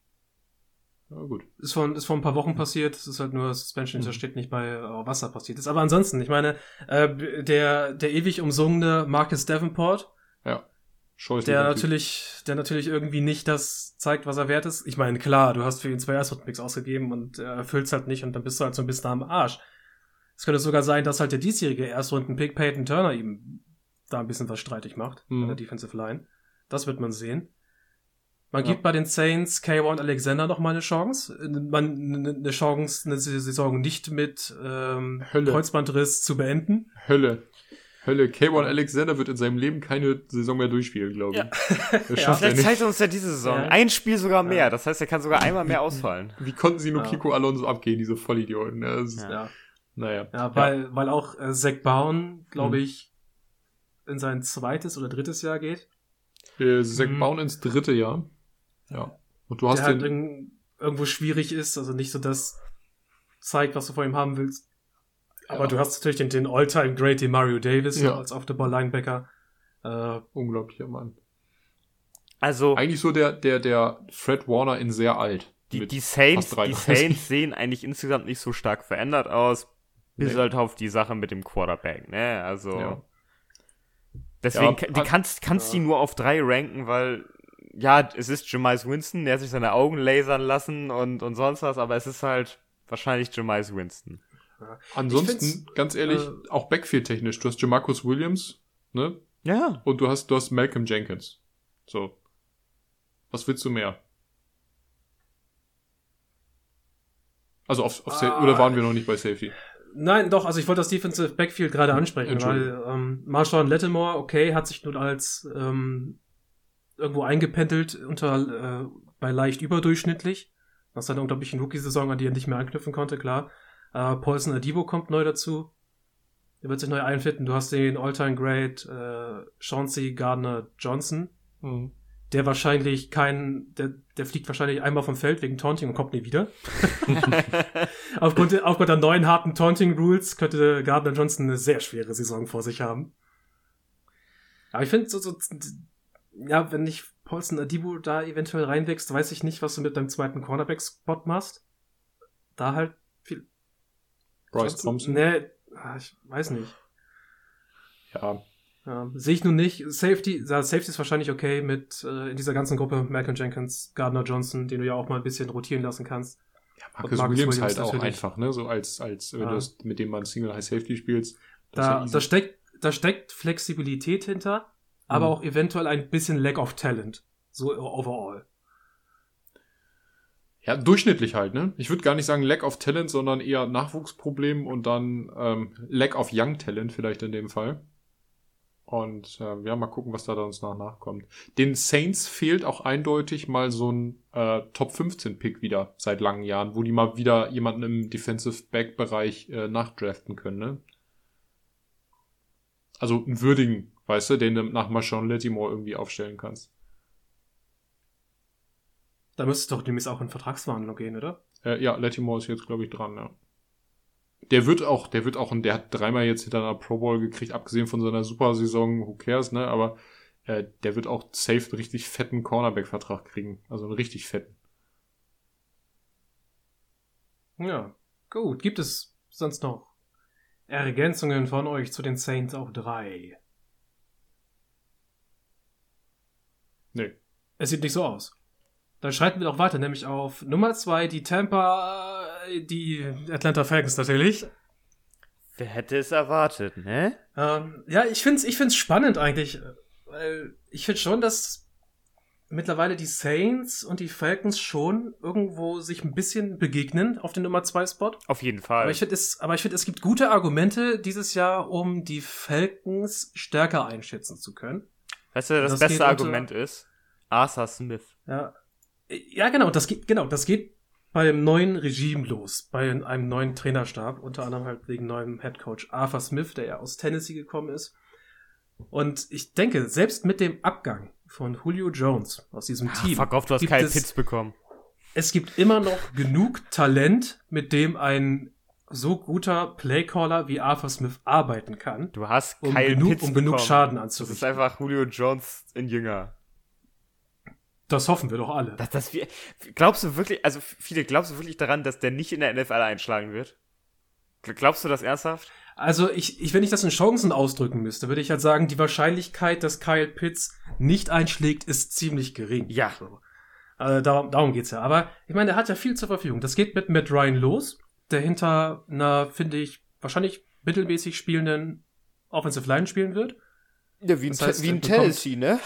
Ja, gut. Ist vor, ist vor ein paar Wochen passiert. Es ist halt nur Suspension, Mhm. das steht nicht bei äh, Wasser passiert ist. Aber ansonsten, ich meine, äh, der, der ewig umsungene Marcus Davenport, Ja. Scheußlich. der natürlich, der natürlich irgendwie nicht das zeigt, was er wert ist. Ich meine, klar, du hast für ihn zwei Erstrundenpicks ausgegeben und er erfüllt's halt nicht und dann bist du halt so ein bisschen am Arsch. Es könnte sogar sein, dass halt der diesjährige Erstrundenpick Peyton Turner ihm da ein bisschen was streitig macht Mhm. an der Defensive Line. Das wird man sehen. Man Ja. gibt bei den Saints K1 Alexander noch mal eine Chance. Man, eine eine Chance, eine Saison nicht mit ähm, Hölle. Kreuzbandriss zu beenden. Hölle. Hölle. K1 Alexander wird in seinem Leben keine Saison mehr durchspielen, glaube ich. Ja. Das Ja. schafft er Vielleicht nicht. zeigt er uns ja diese Saison. Ja. Ein Spiel sogar mehr. Ja. Das heißt, er kann sogar einmal mehr ausfallen. Wie konnten sie nur Ja. Kiko Alonso abgehen, diese Vollidioten? Ist, Ja. Ja. Naja. Ja, weil, weil auch äh, Zach Bowen, glaube Mhm. ich, in sein zweites oder drittes Jahr geht. Äh, Zack Mhm. Bauen ins dritte Jahr. Ja. Und du hast der halt den. irg- irgendwo schwierig ist, also nicht so das zeigt, was du vor ihm haben willst. Aber Ja. du hast natürlich den, den All-Time Great den Mario Davis Ja. als Off-the-Ball-Linebacker. Äh, Unglaublicher Mann. Also, Eigentlich so der, der, der Fred Warner in sehr alt. die, die Saints, die 33. Saints sehen eigentlich insgesamt nicht so stark verändert aus. Bis Nee. halt auf die Sache mit dem Quarterback, ne? Also. Ja. Deswegen, Ja, hat- kannst, kannst ja. die nur auf drei ranken, weil, ja, es ist Jemice Winston, der hat sich seine Augen lasern lassen und, und sonst was, aber es ist halt wahrscheinlich Jemice Winston. Ich Ansonsten, ganz ehrlich, äh, auch Backfield-technisch. Du hast Jamarcus Williams, ne? Ja. Und du hast, du hast Malcolm Jenkins. So. Was willst du mehr? Also auf, auf Ah. oder waren wir noch nicht bei Safety? Nein, doch, also ich wollte das Defensive Backfield gerade ansprechen, weil ähm, Marshawn Lattimore, okay, hat sich nun als ähm, irgendwo eingependelt unter äh, bei leicht überdurchschnittlich. Nach seiner unglaublichen Rookie-Saison, an die er nicht mehr anknüpfen konnte, klar. Äh, Paulson Adibo kommt neu dazu. Der wird sich neu einfinden. Du hast den All-Time Great äh, Chauncey Gardner Johnson, Mhm. Der wahrscheinlich kein, der, der fliegt wahrscheinlich einmal vom Feld wegen Taunting und kommt nie wieder. aufgrund, der- aufgrund der neuen harten Taunting-Rules könnte Gardner Johnson eine sehr schwere Saison vor sich haben. Aber ich finde, so, so, ja, wenn nicht Paulson Adibu da eventuell reinwächst, weiß ich nicht, was du mit deinem zweiten Cornerback-Spot machst. Da halt viel. Bryce Thompson. Nee, ah, ich weiß nicht. Ja. Ja, sehe ich nun nicht. Safety, ja, Safety ist wahrscheinlich okay mit äh, in dieser ganzen Gruppe Malcolm Jenkins, Gardner Johnson, den du ja auch mal ein bisschen rotieren lassen kannst. Ja, Marcus, Marcus Williams, Williams halt auch einfach, ne? So als, als wenn Ja. du das, mit dem man Single High Safety spielst. Da, da steckt, da steckt Flexibilität hinter, aber Mhm. auch eventuell ein bisschen Lack of Talent. So overall. Ja, durchschnittlich halt, ne? Ich würde gar nicht sagen Lack of Talent, sondern eher Nachwuchsproblem und dann ähm, Lack of Young Talent vielleicht in dem Fall. Und äh, ja, mal gucken, was da dann uns nach nachkommt. Den Saints fehlt auch eindeutig mal so ein äh, Top 15 Pick wieder seit langen Jahren, wo die mal wieder jemanden im Defensive Back Bereich äh, nachdraften können, ne? Also einen würdigen, weißt du, den du nach Marshawn Lattimore irgendwie aufstellen kannst. Da müsste es doch demnächst auch in Vertragsverhandlung gehen, oder? Äh, ja, Lattimore ist jetzt, glaube ich, dran, ja. Der wird auch, der wird auch, und der hat dreimal jetzt hintereinander Pro Bowl gekriegt, abgesehen von seiner Supersaison, who cares, ne, aber äh, der wird auch safe einen richtig fetten Cornerback-Vertrag kriegen. Also einen richtig fetten. Ja, gut. Gibt es sonst noch Ergänzungen von euch zu den Saints auf drei? Nee. Es sieht nicht so aus. Dann schreiten wir doch weiter, nämlich auf Nummer zwei die Tampa, die Atlanta Falcons natürlich. Wer hätte es erwartet, ne? Ähm, ja, ich find's, ich find's spannend eigentlich, weil ich finde schon, dass mittlerweile die Saints und die Falcons schon irgendwo sich ein bisschen begegnen auf den Nummer zwei Spot. Auf jeden Fall. Aber ich finde es, aber ich finde, es gibt gute Argumente dieses Jahr, um die Falcons stärker einschätzen zu können. weißt du, das, das beste unter- Argument ist Arthur Smith. Ja, ja, genau. Das geht, genau, das geht beim neuen Regime los, bei einem neuen Trainerstab, unter anderem halt wegen neuem Headcoach Arthur Smith, der ja aus Tennessee gekommen ist. Und ich denke, selbst mit dem Abgang von Julio Jones aus diesem Ah, Team, fuck off, du hast keinen Pitts bekommen. es gibt immer noch genug Talent, mit dem ein so guter Playcaller wie Arthur Smith arbeiten kann. Du hast um keinen genug, Pitts um genug. Schaden Das ist anzurichten. einfach Julio Jones in Jünger. Das hoffen wir doch alle. Das, das, wir- glaubst du wirklich, also viele, glaubst du wirklich daran, dass der nicht in der NFL einschlagen wird? Gl- Glaubst du das ernsthaft? Also ich, ich, wenn ich das in Chancen ausdrücken müsste, würde ich halt sagen, die Wahrscheinlichkeit, dass Kyle Pitts nicht einschlägt, ist ziemlich gering. Ja. So. Also darum, darum geht's ja. Aber ich meine, er hat ja viel zur Verfügung. Das geht mit Matt Ryan los, der hinter einer, finde ich, wahrscheinlich mittelmäßig spielenden Offensive Line spielen wird. Ja, wie Das heißt, er bekommt- ne?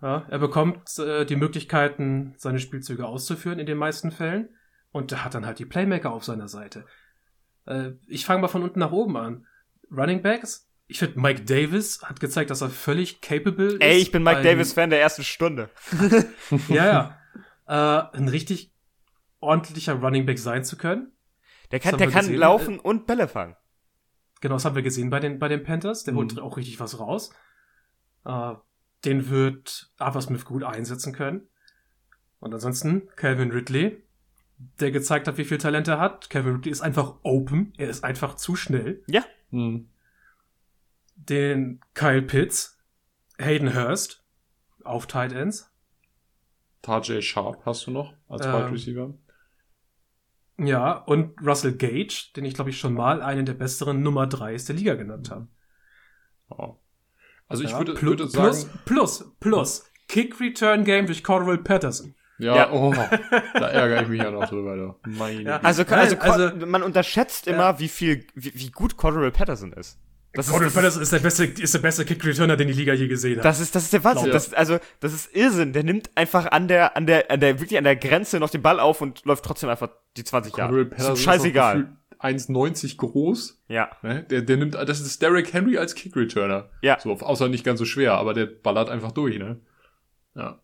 Ja, er bekommt äh, die Möglichkeiten, seine Spielzüge auszuführen in den meisten Fällen. Und er hat dann halt die Playmaker auf seiner Seite. Äh, ich fange mal von unten nach oben an. Running Backs. Ich finde, Mike Davis hat gezeigt, dass er völlig capable ist. Ey, ich bin Mike ein- Davis-Fan der ersten Stunde. Ja, ja. Äh, ein richtig ordentlicher Running Back sein zu können. Der kann, der kann gesehen. laufen und Bälle fangen. Genau, das haben wir gesehen bei den, bei den Panthers. Der Mhm. holt auch richtig was raus. Äh, den wird Arthur Smith gut einsetzen können. Und ansonsten Calvin Ridley, der gezeigt hat, wie viel Talent er hat. Calvin Ridley ist einfach open. Er ist einfach zu schnell. Hm. Den Kyle Pitts, Hayden Hurst auf Tight Ends. Tajay Sharp hast du noch als Ähm, Wide Receiver. Ja, und Russell Gage, den ich glaube ich schon mal einen der besseren Nummer 3 der Liga genannt habe. Ja. Also ich ja, würde, würde sagen, plus, plus, plus, Kick Return Game durch Cordell Patterson. ja, Ja. oh, da ärgere ich mich ja noch drüber. Da. Meine Ja. Also, also, also- man unterschätzt immer, wie viel, wie, wie gut Cordero Patterson ist. Das Cordell ist, Patterson ist der beste, ist der beste Kick Returner, den die Liga je gesehen hat. das ist, das ist der Wahnsinn. Ja. Das, also, das ist Irrsinn. Der nimmt einfach an der, an der, an der, wirklich an der Grenze noch den Ball auf und läuft trotzdem einfach die 20 Cordell Jahre. Patterson Ist scheißegal. Auch gefühlt 1,90 groß. Ja. Ne? Der, der nimmt, das ist Derrick Henry als Kick Returner. Ja. So, außer nicht ganz so schwer, aber der ballert einfach durch, ne? Ja.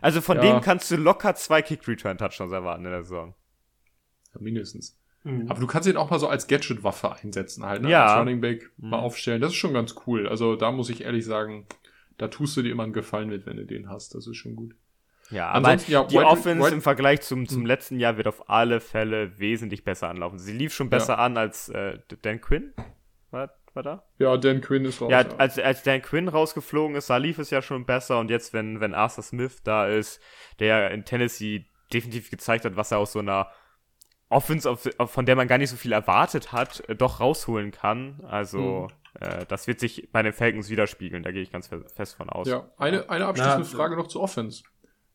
Also von Ja. dem kannst du locker zwei Kick-Return-Touchdowns erwarten in der Saison. ja mindestens. Mhm. Aber du kannst ihn auch mal so als Gadget-Waffe einsetzen halt, ne? Ja. Als Running Back mal Mhm. aufstellen. Das ist schon ganz cool. Also da muss ich ehrlich sagen, da tust du dir immer einen Gefallen mit, wenn du den hast. Das ist schon gut. Ja, aber ja, die Wide- Offense Wide- im Vergleich zum, zum Mhm. letzten Jahr wird auf alle Fälle wesentlich besser anlaufen. Sie lief schon besser an als äh, Dan Quinn. War, war da? Ja, Dan Quinn ist raus. Ja, als, als Dan Quinn rausgeflogen ist, da lief es ja schon besser. Und jetzt, wenn, wenn Arthur Smith da ist, der in Tennessee definitiv gezeigt hat, was er aus so einer Offense, auf, von der man gar nicht so viel erwartet hat, äh, doch rausholen kann. Also, Äh, das wird sich bei den Falcons widerspiegeln, da gehe ich ganz fest von aus. Ja, eine, eine abschließende Na, Frage noch zu Offense.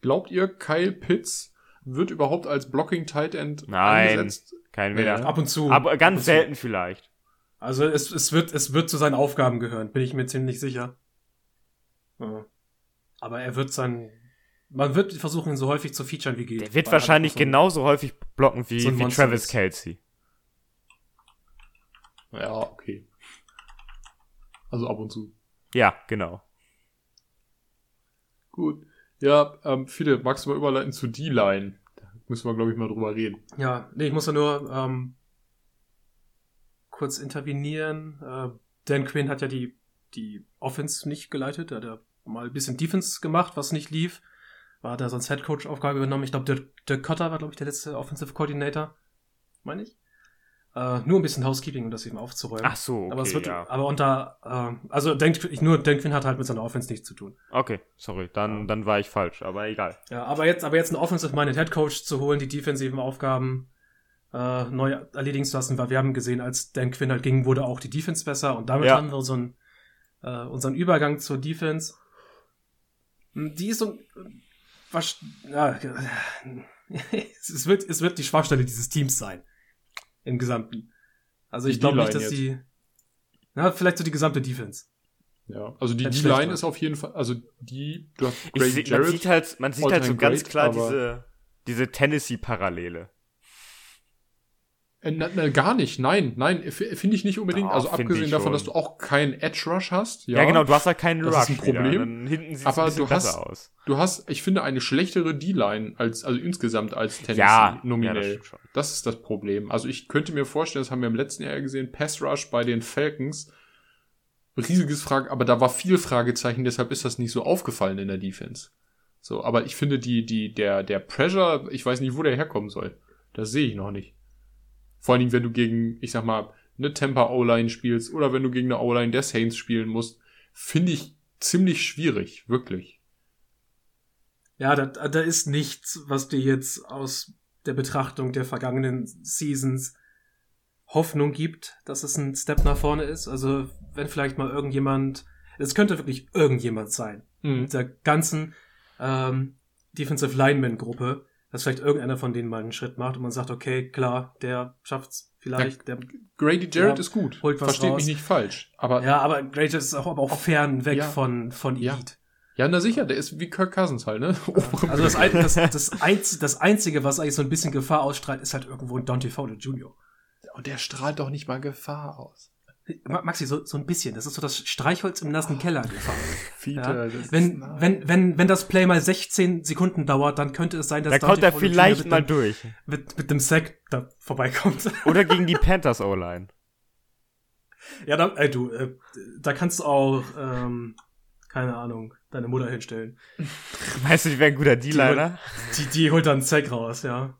Glaubt ihr, Kyle Pitts wird überhaupt als Blocking Tight End Nein, eingesetzt? kein mehr. Ab und zu. Aber ganz selten zu. vielleicht. Also es, es, wird, es wird zu seinen Aufgaben gehören, bin ich mir ziemlich sicher. Aber er wird sein. Man wird versuchen, ihn so häufig zu featuren wie geht. Der wird wahrscheinlich so genauso häufig blocken wie, so wie Travis Kelsey. Ja, okay. Also ab und zu. Ja, genau. Gut. Ja, ähm, viele, magst du mal überleiten zu D-Line? Da müssen wir, glaube ich, mal drüber reden. Ja, nee, ich muss ja nur ähm, kurz intervenieren. Äh, Dan Quinn hat ja die, die Offense nicht geleitet. Er hat ja mal ein bisschen Defense gemacht, was nicht lief. War da sonst Head Coach Aufgabe übernommen. Ich glaube, Dirk, Dirk Cotter war, glaube ich, der letzte Offensive Coordinator. Meine ich. Äh, nur ein bisschen Housekeeping, um das eben aufzuräumen. Ach so, okay, aber es wird, ja. aber unter, äh, also denk, ich nur Dan Quinn hat halt mit seiner Offense nichts zu tun. Okay, sorry, dann, ja. dann war ich falsch, aber egal. Ja, aber jetzt, aber jetzt einen Offensive-Minded Head Coach zu holen, die defensiven Aufgaben äh, neu erledigen zu lassen, weil wir haben gesehen, als Dan Quinn halt ging, wurde auch die Defense besser und damit ja. haben wir so einen, äh, unseren Übergang zur Defense. Hm, die ist so, was, ja, es wird, es wird die Schwachstelle dieses Teams sein im Gesamten. Also ich glaube nicht, dass jetzt. die. Na, vielleicht so die gesamte Defense. Ja, also die D-Line ist auf jeden Fall, also die, du hast Grady ich, Man sieht halt, man sieht halt so ganz great, klar diese, diese Tennessee-Parallele. Äh, na, na, gar nicht, nein, nein, finde ich nicht unbedingt. Doch, also abgesehen davon, dass du auch keinen Edge Rush hast. Ja, ja genau, du hast halt keinen das Rush. Das ist ein Problem. Hinten sieht aber du hast, aus. du hast, ich finde, eine schlechtere D-Line als, also insgesamt als Tennessee ja, nominell. Ja, das, das, ist das Problem. Also ich könnte mir vorstellen, das haben wir im letzten Jahr gesehen, Pass Rush bei den Falcons. Riesiges Frage, aber da war viel Fragezeichen, deshalb ist das nicht so aufgefallen in der Defense. So, aber ich finde die, die, der, der Pressure, ich weiß nicht, wo der herkommen soll. Das sehe ich noch nicht. Vor allen Dingen, wenn du gegen, ich sag mal, eine Tampa O-Line spielst oder wenn du gegen eine O-Line der Saints spielen musst, finde ich ziemlich schwierig, wirklich. Ja, da, da ist nichts, was dir jetzt aus der Betrachtung der vergangenen Seasons Hoffnung gibt, dass es ein Step nach vorne ist. Also, wenn vielleicht mal irgendjemand, es könnte wirklich irgendjemand sein, mhm. mit der ganzen ähm, Defensive Lineman Gruppe, dass vielleicht irgendeiner von denen mal einen Schritt macht und man sagt, okay, klar, der schafft's vielleicht. Ja, der, Grady Jarrett ist gut. Holt was Versteht raus. mich nicht falsch. Aber ja, aber Grady ist auch, aber auch fern weg ja. von, von Elite. Ja, na sicher, der ist wie Kirk Cousins halt, ne? also das, das, das, Einz, das Einzige, was eigentlich so ein bisschen Gefahr ausstrahlt, ist halt irgendwo ein Dante Fowler Jr. Und der strahlt doch nicht mal Gefahr aus. Maxi, so, so ein bisschen. Das ist so das Streichholz im nassen Keller gefahren. Peter, ja? wenn, wenn, wenn, wenn das Play mal 16 Sekunden dauert, dann könnte es sein, dass da kommt er vielleicht mal dem, durch. Mit, mit dem Sack da vorbeikommt. Oder gegen die Panthers O-Line. Ja, da, ey, du, äh, da kannst du auch, ähm, keine Ahnung, deine Mutter hinstellen. Weißt du, die wäre ein guter D-Liner? Die, die, die holt dann einen Sack raus, ja.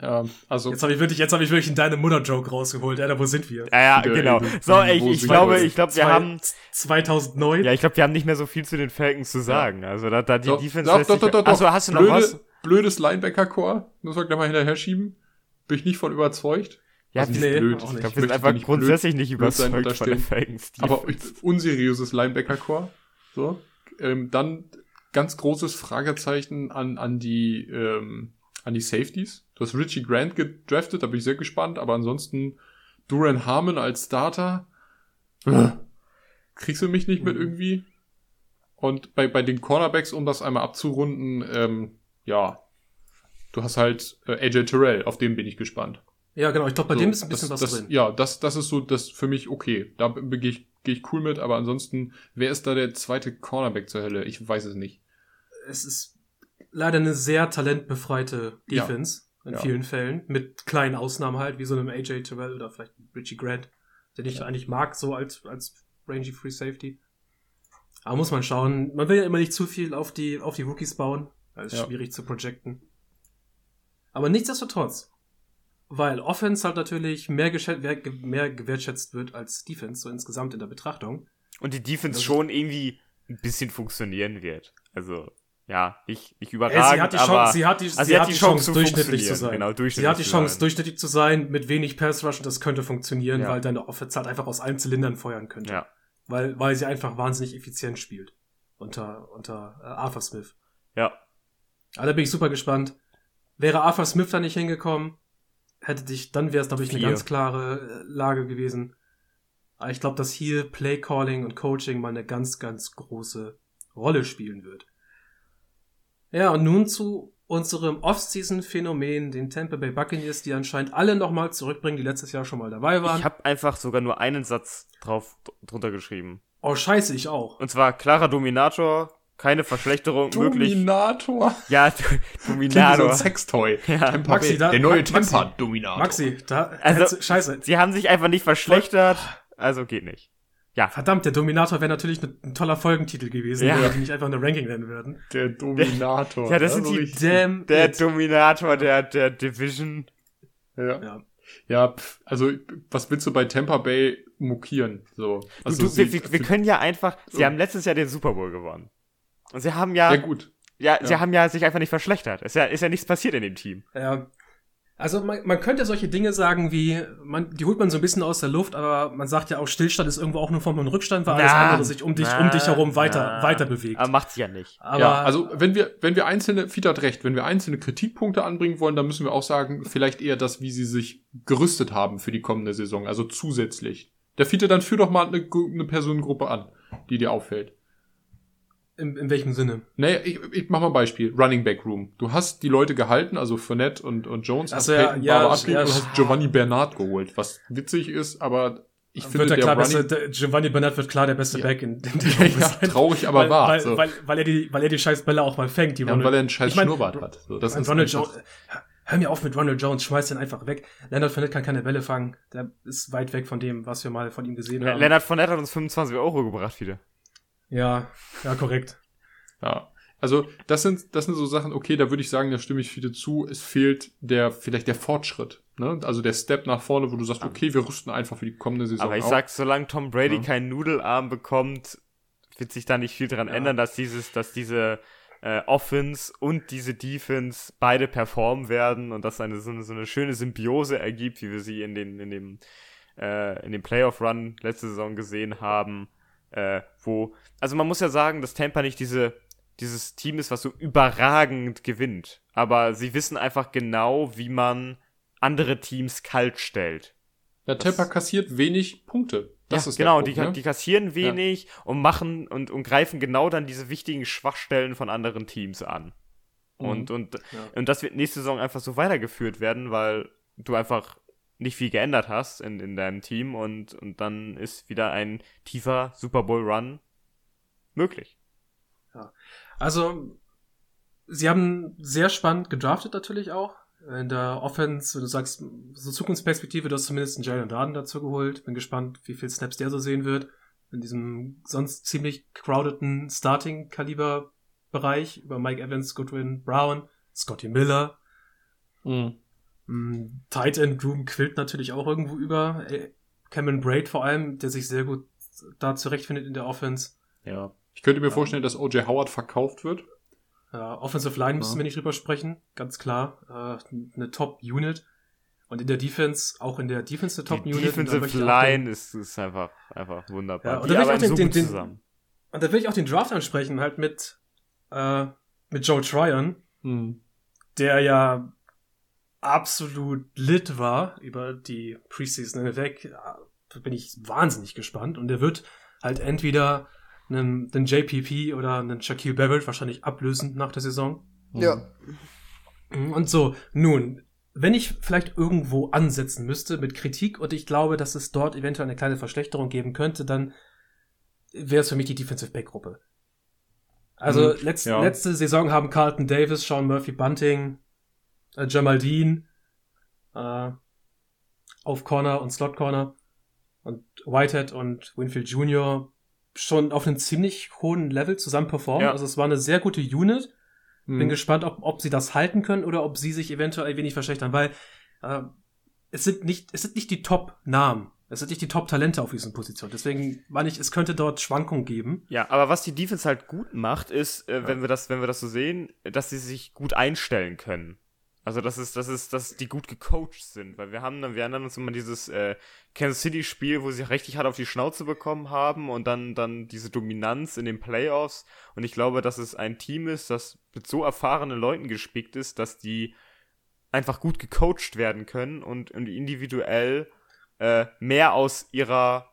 Ja, also. Jetzt habe ich wirklich, jetzt habe ich wirklich einen deine Mutter Joke rausgeholt. Alter, wo sind wir? Ja, ja, genau. So, ich, ich glaube, ich glaube, wir Zwei, haben 2009. Ja, ich glaube, wir haben nicht mehr so viel zu den Falcons zu sagen. Ja. Also da, da die doch, Defense. Doch, doch, doch, doch, Achso, hast du noch Blöde, was? Blödes Linebacker-Core. Muss man gleich mal hinterher schieben. Bin ich nicht von überzeugt. Ja, also nee, blöd. Ich glaube, wir sind einfach nicht grundsätzlich blöd, nicht überzeugt von den Falcons. Aber unseriöses Linebacker-Core. So. Ähm, dann ganz großes Fragezeichen an, an die, ähm, an die Safeties. Du hast Richie Grant gedraftet, da bin ich sehr gespannt, aber ansonsten Duran Harmon als Starter. Kriegst du mich nicht mit irgendwie? Und bei, bei den Cornerbacks, um das einmal abzurunden, ähm, ja, du hast halt äh, AJ Terrell, auf den bin ich gespannt. Ja, genau, ich glaube, bei So, dem ist ein bisschen das, was das, drin. Ja, das, das ist so das für mich okay. Da gehe ich, geh ich cool mit, aber ansonsten, wer ist da der zweite Cornerback zur Hölle? Ich weiß es nicht. Es ist leider eine sehr talentbefreite Ja. Defense in Ja. vielen Fällen, mit kleinen Ausnahmen halt, wie so einem AJ Terrell oder vielleicht Richie Grant, den ich eigentlich mag, so als, als rangy Free Safety. Aber muss man schauen. Man will ja immer nicht zu viel auf die, auf die Rookies bauen. Das ist Ja. schwierig zu projecten. Aber nichtsdestotrotz, weil Offense halt natürlich mehr, mehr gewertschätzt wird als Defense, so insgesamt in der Betrachtung. Und die Defense Das- schon irgendwie ein bisschen funktionieren wird. Also, ja, nicht, nicht Ey, überragend, sie hat die aber Chance, sie hat die, also sie hat die Chance, zu durchschnittlich zu sein. Genau, durchschnittlich sie hat die Chance, sein. durchschnittlich zu sein, mit wenig Pass Rush und das könnte funktionieren, Ja. weil deine Offense halt einfach aus allen Zylindern feuern könnte. Ja. Weil, weil sie einfach wahnsinnig effizient spielt. Unter, unter äh, Arthur Smith. Ja. Aber da bin ich super gespannt. Wäre Arthur Smith da nicht hingekommen, hätte dich, dann wäre es, glaube ich, eine ganz klare äh, Lage gewesen. Aber ich glaube, dass hier Play Calling und Coaching mal eine ganz, ganz große Rolle spielen wird. Ja, und nun zu unserem Off-Season-Phänomen, den Tampa Bay Buccaneers, die anscheinend alle nochmal zurückbringen, die letztes Jahr schon mal dabei waren. Ich habe einfach sogar nur einen Satz drauf drunter geschrieben. oh, scheiße, ich auch. Und zwar klarer Dominator, keine Verschlechterung möglich. Dominator. Ja, wie so Dominator. ein Sextoy. Ja. Tempa Maxi, Bay. da- Der neue Maxi, Tempa-Dominator. Maxi, da, Also- scheiße. Sie haben sich einfach nicht verschlechtert, also geht nicht. Verdammt, der Dominator wäre natürlich ne- ein toller Folgentitel gewesen, Ja. wenn wir die nicht einfach eine Ranking nennen würden. Der Dominator. Ja, das sind so die-. Damn Der it. Dominator der, der Division. Ja. Ja. Ja, pf, also was willst du bei Tampa Bay mokieren? So. Also du, du, wir, sie- wir, wir können ja einfach, sie So. haben letztes Jahr den Super Bowl gewonnen. Und sie haben ja, ja ja, gut. sie ja. haben ja sich einfach nicht verschlechtert. Ist ja, ist ja nichts passiert in dem Team. Ja. Also man, man könnte solche Dinge sagen wie, man, die holt man so ein bisschen aus der Luft, aber man sagt ja auch, Stillstand ist irgendwo auch nur Form von Rückstand, weil alles Na, andere sich um dich, na, um dich herum weiter, na. weiter bewegt. Aber macht sie ja nicht. Aber ja, also wenn wir, wenn wir einzelne, Fiete hat recht, wenn wir einzelne Kritikpunkte anbringen wollen, dann müssen wir auch sagen, vielleicht eher das, wie sie sich gerüstet haben für die kommende Saison, also zusätzlich. Der Fiete, dann führ doch mal eine, eine Personengruppe an, die dir auffällt. In, in welchem Sinne? Naja, ich, ich mach mal ein Beispiel. Running Back Room. Du hast die Leute gehalten, also Fournette und, und Jones, hast ja, Peyton ja, Barber ja, und hast Giovanni Bernard geholt, was witzig ist, aber ich finde, wird der der klar Running, beste, der Giovanni Bernard wird klar der beste Ja. Back in, in der ja, sein. traurig, aber weil, wahr. Weil, so. weil, weil, er die, weil er die scheiß Bälle auch mal fängt. Die ja, und weil er einen scheiß Ich mein, Schnurrbart hat. So, das Und ist Ronald Jones, hör mir auf mit Ronald Jones, schmeiß den einfach weg. Leonard Fournette kann keine Bälle fangen. Der ist weit weg von dem, was wir mal von ihm gesehen haben. Leonard Fournette hat uns 25 Euro gebracht wieder. Ja, ja, korrekt. Ja. Also, das sind, das sind so Sachen, okay, da würde ich sagen, da stimme ich viele zu. Es fehlt der, vielleicht der Fortschritt. Ne? Also der Step nach vorne, wo du sagst, okay, wir rüsten einfach für die kommende Saison Aber ich auf. sag, solange Tom Brady Ja. keinen Nudelarm bekommt, wird sich da nicht viel dran Ja. ändern, dass dieses, dass diese äh, Offense und diese Defense beide performen werden und dass eine so, eine so eine schöne Symbiose ergibt, wie wir sie in den in dem äh, in dem Playoff Run letzte Saison gesehen haben, äh, wo also man muss ja sagen, dass Tampa nicht diese dieses Team ist, was so überragend gewinnt, aber sie wissen einfach genau, wie man andere Teams kalt stellt. Ja, Tampa kassiert wenig Punkte. Das ja, ist genau, die, Punkt, die ne? kassieren wenig und machen und, und greifen genau dann diese wichtigen Schwachstellen von anderen Teams an. Und, und, Ja. und das wird nächste Saison einfach so weitergeführt werden, weil du einfach nicht viel geändert hast in, in deinem Team und, und dann ist wieder ein tiefer Super Bowl Run möglich. Also, sie haben sehr spannend gedraftet natürlich auch. In der Offense, wenn du sagst, so Zukunftsperspektive, du hast zumindest einen Jalen Darden dazu geholt. Bin gespannt, wie viel Snaps der so sehen wird. In diesem sonst ziemlich crowdeden Starting-Kaliber-Bereich über Mike Evans, Goodwin, Brown, Scotty Miller. Mhm. Mm, Tight End Room quillt natürlich auch irgendwo über. Äh, Cameron Braid vor allem, der sich sehr gut da zurechtfindet in der Offense. Ja. Ich könnte mir vorstellen, dass O.J. Howard verkauft wird. Ja, Offensive Line müssen Ja. wir nicht drüber sprechen, ganz klar. Äh, eine Top-Unit. Und in der Defense, auch in der Defense eine Die Top-Unit. Da Defensive auch den- Line ist, ist einfach, einfach wunderbar. Ja, und die da will ich auch den- den- den-. Und da will ich auch den Draft ansprechen, halt mit, äh, mit Joe Tryon, Mhm. der ja absolut lit war über die Preseason hinweg. Da bin ich wahnsinnig gespannt. Und der wird halt entweder einen, einen JPP oder einen Shaquille Barrett wahrscheinlich ablösen nach der Saison. Ja. Und so, nun, wenn ich vielleicht irgendwo ansetzen müsste mit Kritik und ich glaube, dass es dort eventuell eine kleine Verschlechterung geben könnte, dann wäre es für mich die Defensive Back Gruppe. Also Mhm, letz, ja. letzte Saison haben Carlton Davis, Sean Murphy Bunting, äh, Jamal Dean äh, auf Corner und Slot Corner und Whitehead und Winfield Jr. schon auf einem ziemlich hohen Level zusammen performen. Ja. Also es war eine sehr gute Unit. Mhm. Bin gespannt, ob, ob sie das halten können oder ob sie sich eventuell ein wenig verschlechtern, weil äh, es sind nicht, es sind nicht die Top-Namen Es sind nicht die Top-Talente auf diesen Positionen. Deswegen meine ich, es könnte dort Schwankungen geben. Ja, aber was die Defense halt gut macht, ist, äh, wenn wir das, wenn wir das so sehen, dass sie sich gut einstellen können. Also das ist, das ist, dass die gut gecoacht sind, weil wir haben dann, wir erinnern uns immer dieses äh, Kansas City Spiel, wo sie richtig hart auf die Schnauze bekommen haben und dann, dann diese Dominanz in den Playoffs. Und ich glaube, dass es ein Team ist, das mit so erfahrenen Leuten gespickt ist, dass die einfach gut gecoacht werden können und, und individuell äh, mehr aus ihrer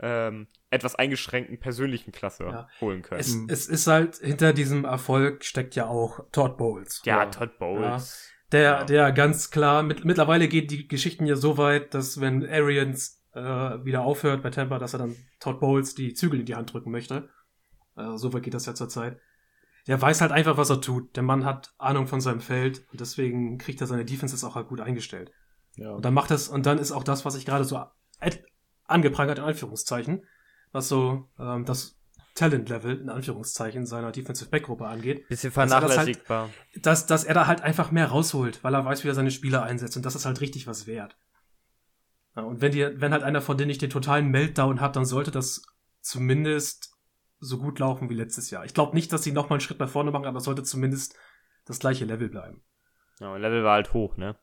ähm, etwas eingeschränkten persönlichen Klasse Ja. holen können. Es, es ist halt, hinter diesem Erfolg steckt ja auch Todd Bowles. ja, Ja. Todd Bowles. Ja. Der ganz klar, mit, mittlerweile geht die Geschichten ja so weit, dass wenn Arians äh, wieder aufhört bei Tampa, dass er dann Todd Bowles die Zügel in die Hand drücken möchte. Äh, so weit geht das ja zurzeit. Der weiß halt einfach, was er tut. Der Mann hat Ahnung von seinem Feld und deswegen kriegt er seine Defenses auch halt gut eingestellt. Ja. Und dann macht es, und dann ist auch das, was ich gerade so angeprangert, in Anführungszeichen, was so ähm, das Talent-Level, in Anführungszeichen, seiner Defensive Back-Gruppe angeht, Bisschen Dass er das halt- vernachlässigbar. dass, dass er da halt einfach mehr rausholt, weil er weiß, wie er seine Spieler einsetzt und das ist halt richtig was wert. Ja, und wenn dir, wenn halt einer von denen nicht den totalen Meltdown hat, dann sollte das zumindest so gut laufen wie letztes Jahr. Ich glaube nicht, dass sie nochmal einen Schritt nach vorne machen, aber es sollte zumindest das gleiche Level bleiben. Ja, Level war halt hoch, ne?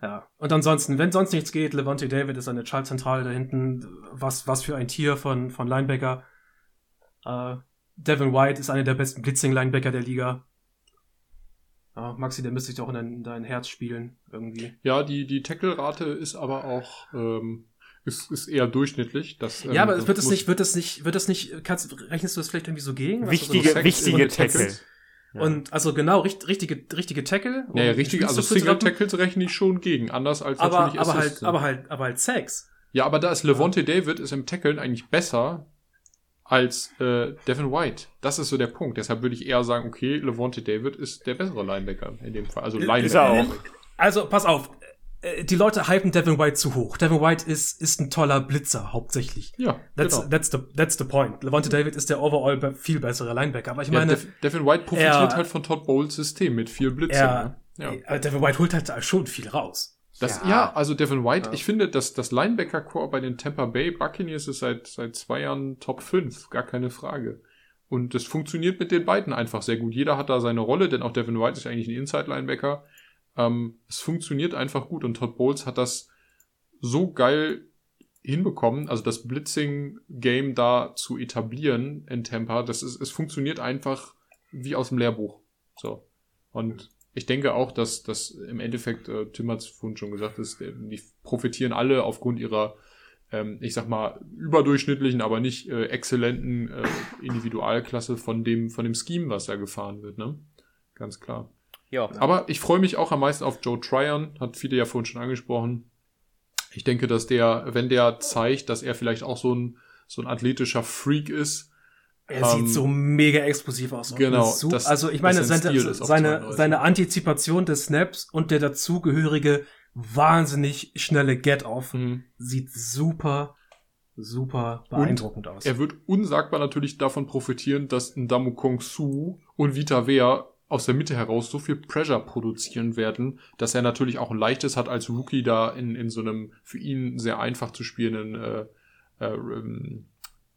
Ja. Und ansonsten, wenn sonst nichts geht, Levante David ist eine Schaltzentrale da hinten. Was, was für ein Tier von, von Linebacker. Äh, Devin White ist einer der besten Blitzing-Linebacker der Liga. Ja, Maxi, der müsste sich doch in dein, in dein Herz spielen, irgendwie. Ja, die, die Tackle-Rate ist aber auch ähm, ist, ist eher durchschnittlich. Das, ähm, ja, aber das wird es nicht, wird es nicht, wird es nicht, kannst, rechnest du das vielleicht irgendwie so gegen? Du, so Wichtige, wichtige Tackle. Tackles. Ja. Und also genau, richt, richtige, richtige Tackle. Ja, ja, um richtig, also Single Tackles rechne ich schon gegen, anders als Aber, natürlich aber Assists. halt, aber halt, aber halt Sacks. Ja, aber da ist Levante David ist im Tackeln eigentlich besser als äh, Devin White. Das ist so der Punkt. Deshalb würde ich eher sagen, okay, Levante David ist der bessere Linebacker in dem Fall. Also Linebacker. Ist er auch. Also, pass auf. Äh, Die Leute hypen Devin White zu hoch. Devin White ist, ist ein toller Blitzer, hauptsächlich. Ja, That's, genau. that's, the, that's the point. Levante David ist der overall viel bessere Linebacker. Aber ich Ja, meine, Dev, Devin White profitiert er- halt von Todd Bowles System mit viel Blitzen. er, ne? ja. äh, Devin White holt halt schon viel raus. Das, Ja. ja. also Devin White, Ja. ich finde, dass das Linebacker-Core bei den Tampa Bay Buccaneers ist seit, seit zwei Jahren Top 5, gar keine Frage. Und das funktioniert mit den beiden einfach sehr gut. Jeder hat da seine Rolle, denn auch Devin White ist eigentlich ein Inside-Linebacker. Ähm, es funktioniert einfach gut und Todd Bowles hat das so geil hinbekommen, also das Blitzing-Game da zu etablieren in Tampa. Das ist, es funktioniert einfach wie aus dem Lehrbuch. So. Und ich denke auch, dass das im Endeffekt, äh, Tim hat es vorhin schon gesagt, ist, äh, die profitieren alle aufgrund ihrer, ähm, ich sag mal, überdurchschnittlichen, aber nicht äh, exzellenten äh, Individualklasse von dem, von dem Scheme, was da gefahren wird, ne? Ganz klar. Ja. Aber ich freue mich auch am meisten auf Joe Tryon, hat viele ja vorhin schon angesprochen. Ich denke, dass der, wenn der zeigt, dass er vielleicht auch so ein, so ein athletischer Freak ist, Er Ähm, sieht so mega explosiv aus. genau, So, das- also ich meine, sein seine, seine, 32. seine Antizipation des Snaps und der dazugehörige wahnsinnig schnelle Get-Off sieht super, super beeindruckend aus. Er wird unsagbar natürlich davon profitieren, dass ein Damu Kong Su und Vita Wea aus der Mitte heraus so viel Pressure produzieren werden, dass er natürlich auch ein leichtes hat als Rookie da in, in so einem für ihn sehr einfach zu spielenden äh, äh, ähm,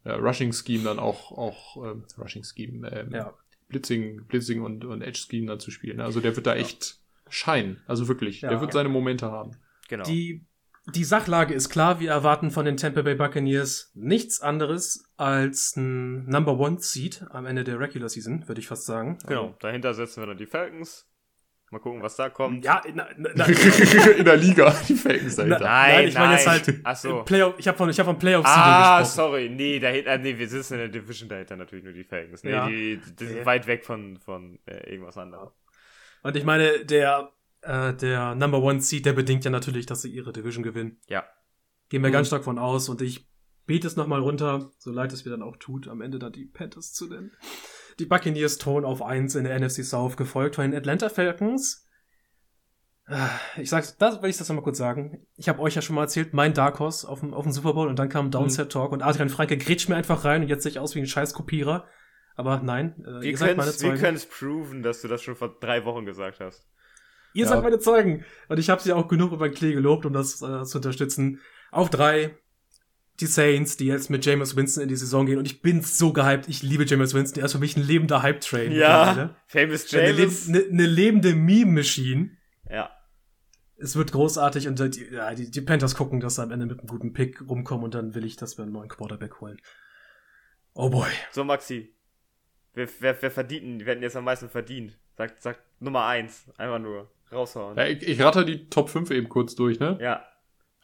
äh, Rushing Scheme dann auch auch ähm, Rushing Scheme ähm, Ja. Blitzing Blitzing und und Edge Scheme dann zu spielen. Also der wird da echt scheinen, also wirklich, Ja. der wird seine Momente haben. Genau. Die, die Sachlage ist klar, wir erwarten von den Tampa Bay Buccaneers nichts anderes als ein Number One Seed am Ende der Regular Season, würde ich fast sagen. genau. Dahinter setzen wir dann die Falcons. Mal gucken, was da kommt. Ja, na, na, na, in der Liga, die Falcons dahinter. Na- Nein, ich meine jetzt halt Ach so. Playoff, ich habe von, ich hab von Playoff Ah, gesprochen. sorry. Nee, dahinter, nee, wir sitzen in der Division dahinter natürlich nur die Falcons. Nee, Ja. die, die sind Ja. weit weg von, von äh, irgendwas anderem. Und ich meine, der, äh, der Number One Seed, der bedingt ja natürlich, dass sie ihre Division gewinnen. Ja. Gehen wir Mhm. ganz stark von aus und ich bete es nochmal runter, so leid es mir dann auch tut, am Ende dann die Panthers zu nennen. Die Buccaneers Ton auf 1 in der NFC South, gefolgt von den Atlanta Falcons. Ah, Ich sag's, das will ich das nochmal kurz sagen. Ich habe euch ja schon mal erzählt, mein Dark Horse auf dem, auf dem Super Bowl und dann kam Downset Talk und Adrian Franke grätscht mir einfach rein und jetzt sehe ich aus wie ein scheiß Kopierer. Aber nein, äh, Wir ihr seid meine können wir Zeugen. können's proven, dass du das schon vor drei Wochen gesagt hast. Ihr Ja. seid meine Zeugen. Und ich habe sie auch genug über den Klee gelobt, um das äh, zu unterstützen. Auf drei die Saints, die jetzt mit Jameis Winston in die Saison gehen. Und ich bin so gehypt. Ich liebe Jameis Winston. Er ist für mich ein lebender Hype-Train. Ja, famous Eine, James. eine, eine lebende Meme-Machine. Ja. Es wird großartig und die, ja, die, die Panthers gucken, dass sie am Ende mit einem guten Pick rumkommen und dann will ich, dass wir einen neuen Quarterback holen. Oh boy. So, Maxi. Wer, wer, wer verdient, wer hat denn jetzt am meisten verdient? Sag, sag Nummer eins. Einfach nur raushauen. Ja, ich, ich ratter die Top 5 eben kurz durch, ne? Ja.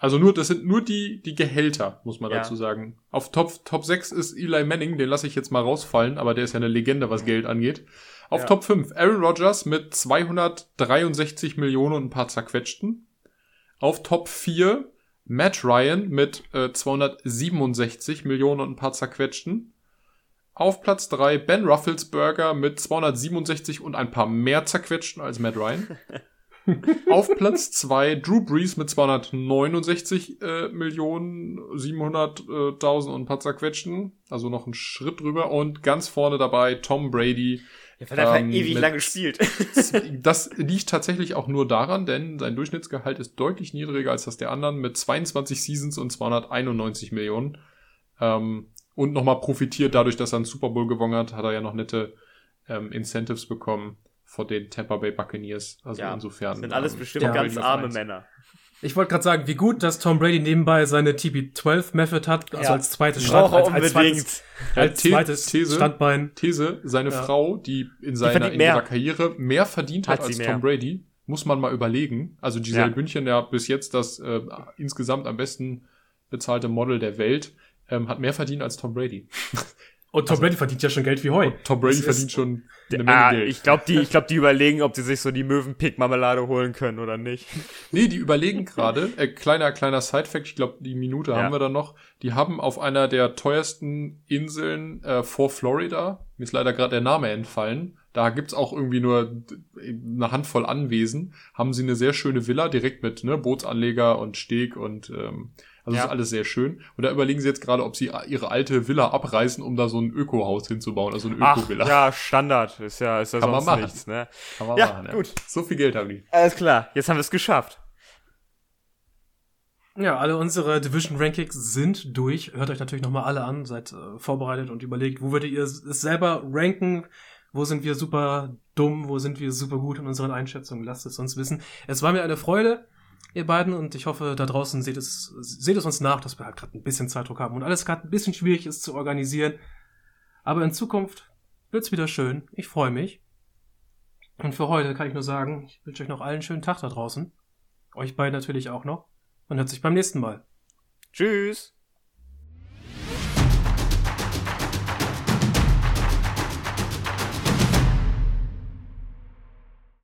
Also nur, das sind nur die, die Gehälter, muss man Ja. dazu sagen. Auf Top, Top 6 ist Eli Manning, den lasse ich jetzt mal rausfallen, aber der ist ja eine Legende, was Geld angeht. Auf Ja. Top 5 Aaron Rodgers mit 263 Millionen und ein paar zerquetschten. Auf Top 4 Matt Ryan mit äh, 267 Millionen und ein paar zerquetschten. Auf Platz 3 Ben Rufflesberger mit 267 und ein paar mehr zerquetschten als Matt Ryan. Auf Platz 2 Drew Brees mit 269 äh, Millionen 700.000 und ein paar zerquetschten. Also noch einen Schritt drüber. Und ganz vorne dabei Tom Brady. Der hat einfach Ähm, ewig mit- lang gespielt. Das liegt tatsächlich auch nur daran, denn sein Durchschnittsgehalt ist deutlich niedriger als das der anderen mit 22 Seasons und 291 Millionen. Ähm, und nochmal profitiert dadurch, dass er einen Super Bowl gewonnen hat, hat er ja noch nette ähm, Incentives bekommen vor den Tampa Bay Buccaneers. Also Ja, insofern. Sind alles ähm, bestimmt ja, ganz Brady arme eins. Männer. Ich wollte gerade sagen, wie gut, dass Tom Brady nebenbei seine TB12-Method hat, also Ja. als zweites er als, als zweites, als zweites These, Standbein. These, seine Ja. Frau, die in seiner verdient in ihrer Karriere mehr verdient hat, Hat als mehr. Tom Brady, muss man mal überlegen. Also Giselle Ja. Bündchen, ja bis jetzt das äh, insgesamt am besten bezahlte Model der Welt, ähm, hat mehr verdient als Tom Brady. Und Tom Brady verdient ja schon Geld wie Heu. Tom Brady Das ist- verdient schon eine Menge Ah, Geld. ich glaube, die, ich glaub, die überlegen, ob sie sich so die Möwenpick-Marmelade holen können oder nicht. Nee, die überlegen gerade, äh, kleiner, kleiner Side-Fact, ich glaube, die Minute Ja. haben wir da noch, die haben auf einer der teuersten Inseln äh, vor Florida, mir ist leider gerade der Name entfallen, da gibt's auch irgendwie nur eine Handvoll Anwesen, haben sie eine sehr schöne Villa, direkt mit ne, Bootsanleger und Steg und ähm, also Ja. ist alles sehr schön. Und da überlegen sie jetzt gerade, ob sie ihre alte Villa abreißen, um da so ein Ökohaus hinzubauen, also eine Ach, Öko-Villa. ja, Standard. Ist ja, ist ja Kann man sonst machen. nichts, ne? Kann man Ja, machen, gut. So viel Geld haben die. Alles klar, jetzt haben wir es geschafft. Ja, alle unsere Division Rankings sind durch. Hört euch natürlich nochmal alle an, seid äh, vorbereitet und überlegt, wo würdet ihr es selber ranken? Wo sind wir super dumm? Wo sind wir super gut in unseren Einschätzungen? Lasst es uns wissen. Es war mir eine Freude, ihr beiden, und ich hoffe, da draußen seht es, seht es uns nach, dass wir halt gerade ein bisschen Zeitdruck haben und alles gerade ein bisschen schwierig ist zu organisieren. Aber in Zukunft wird's wieder schön. Ich freue mich. Und für heute kann ich nur sagen, ich wünsche euch noch allen einen schönen Tag da draußen. Euch beiden natürlich auch noch. Man hört sich beim nächsten Mal. Tschüss.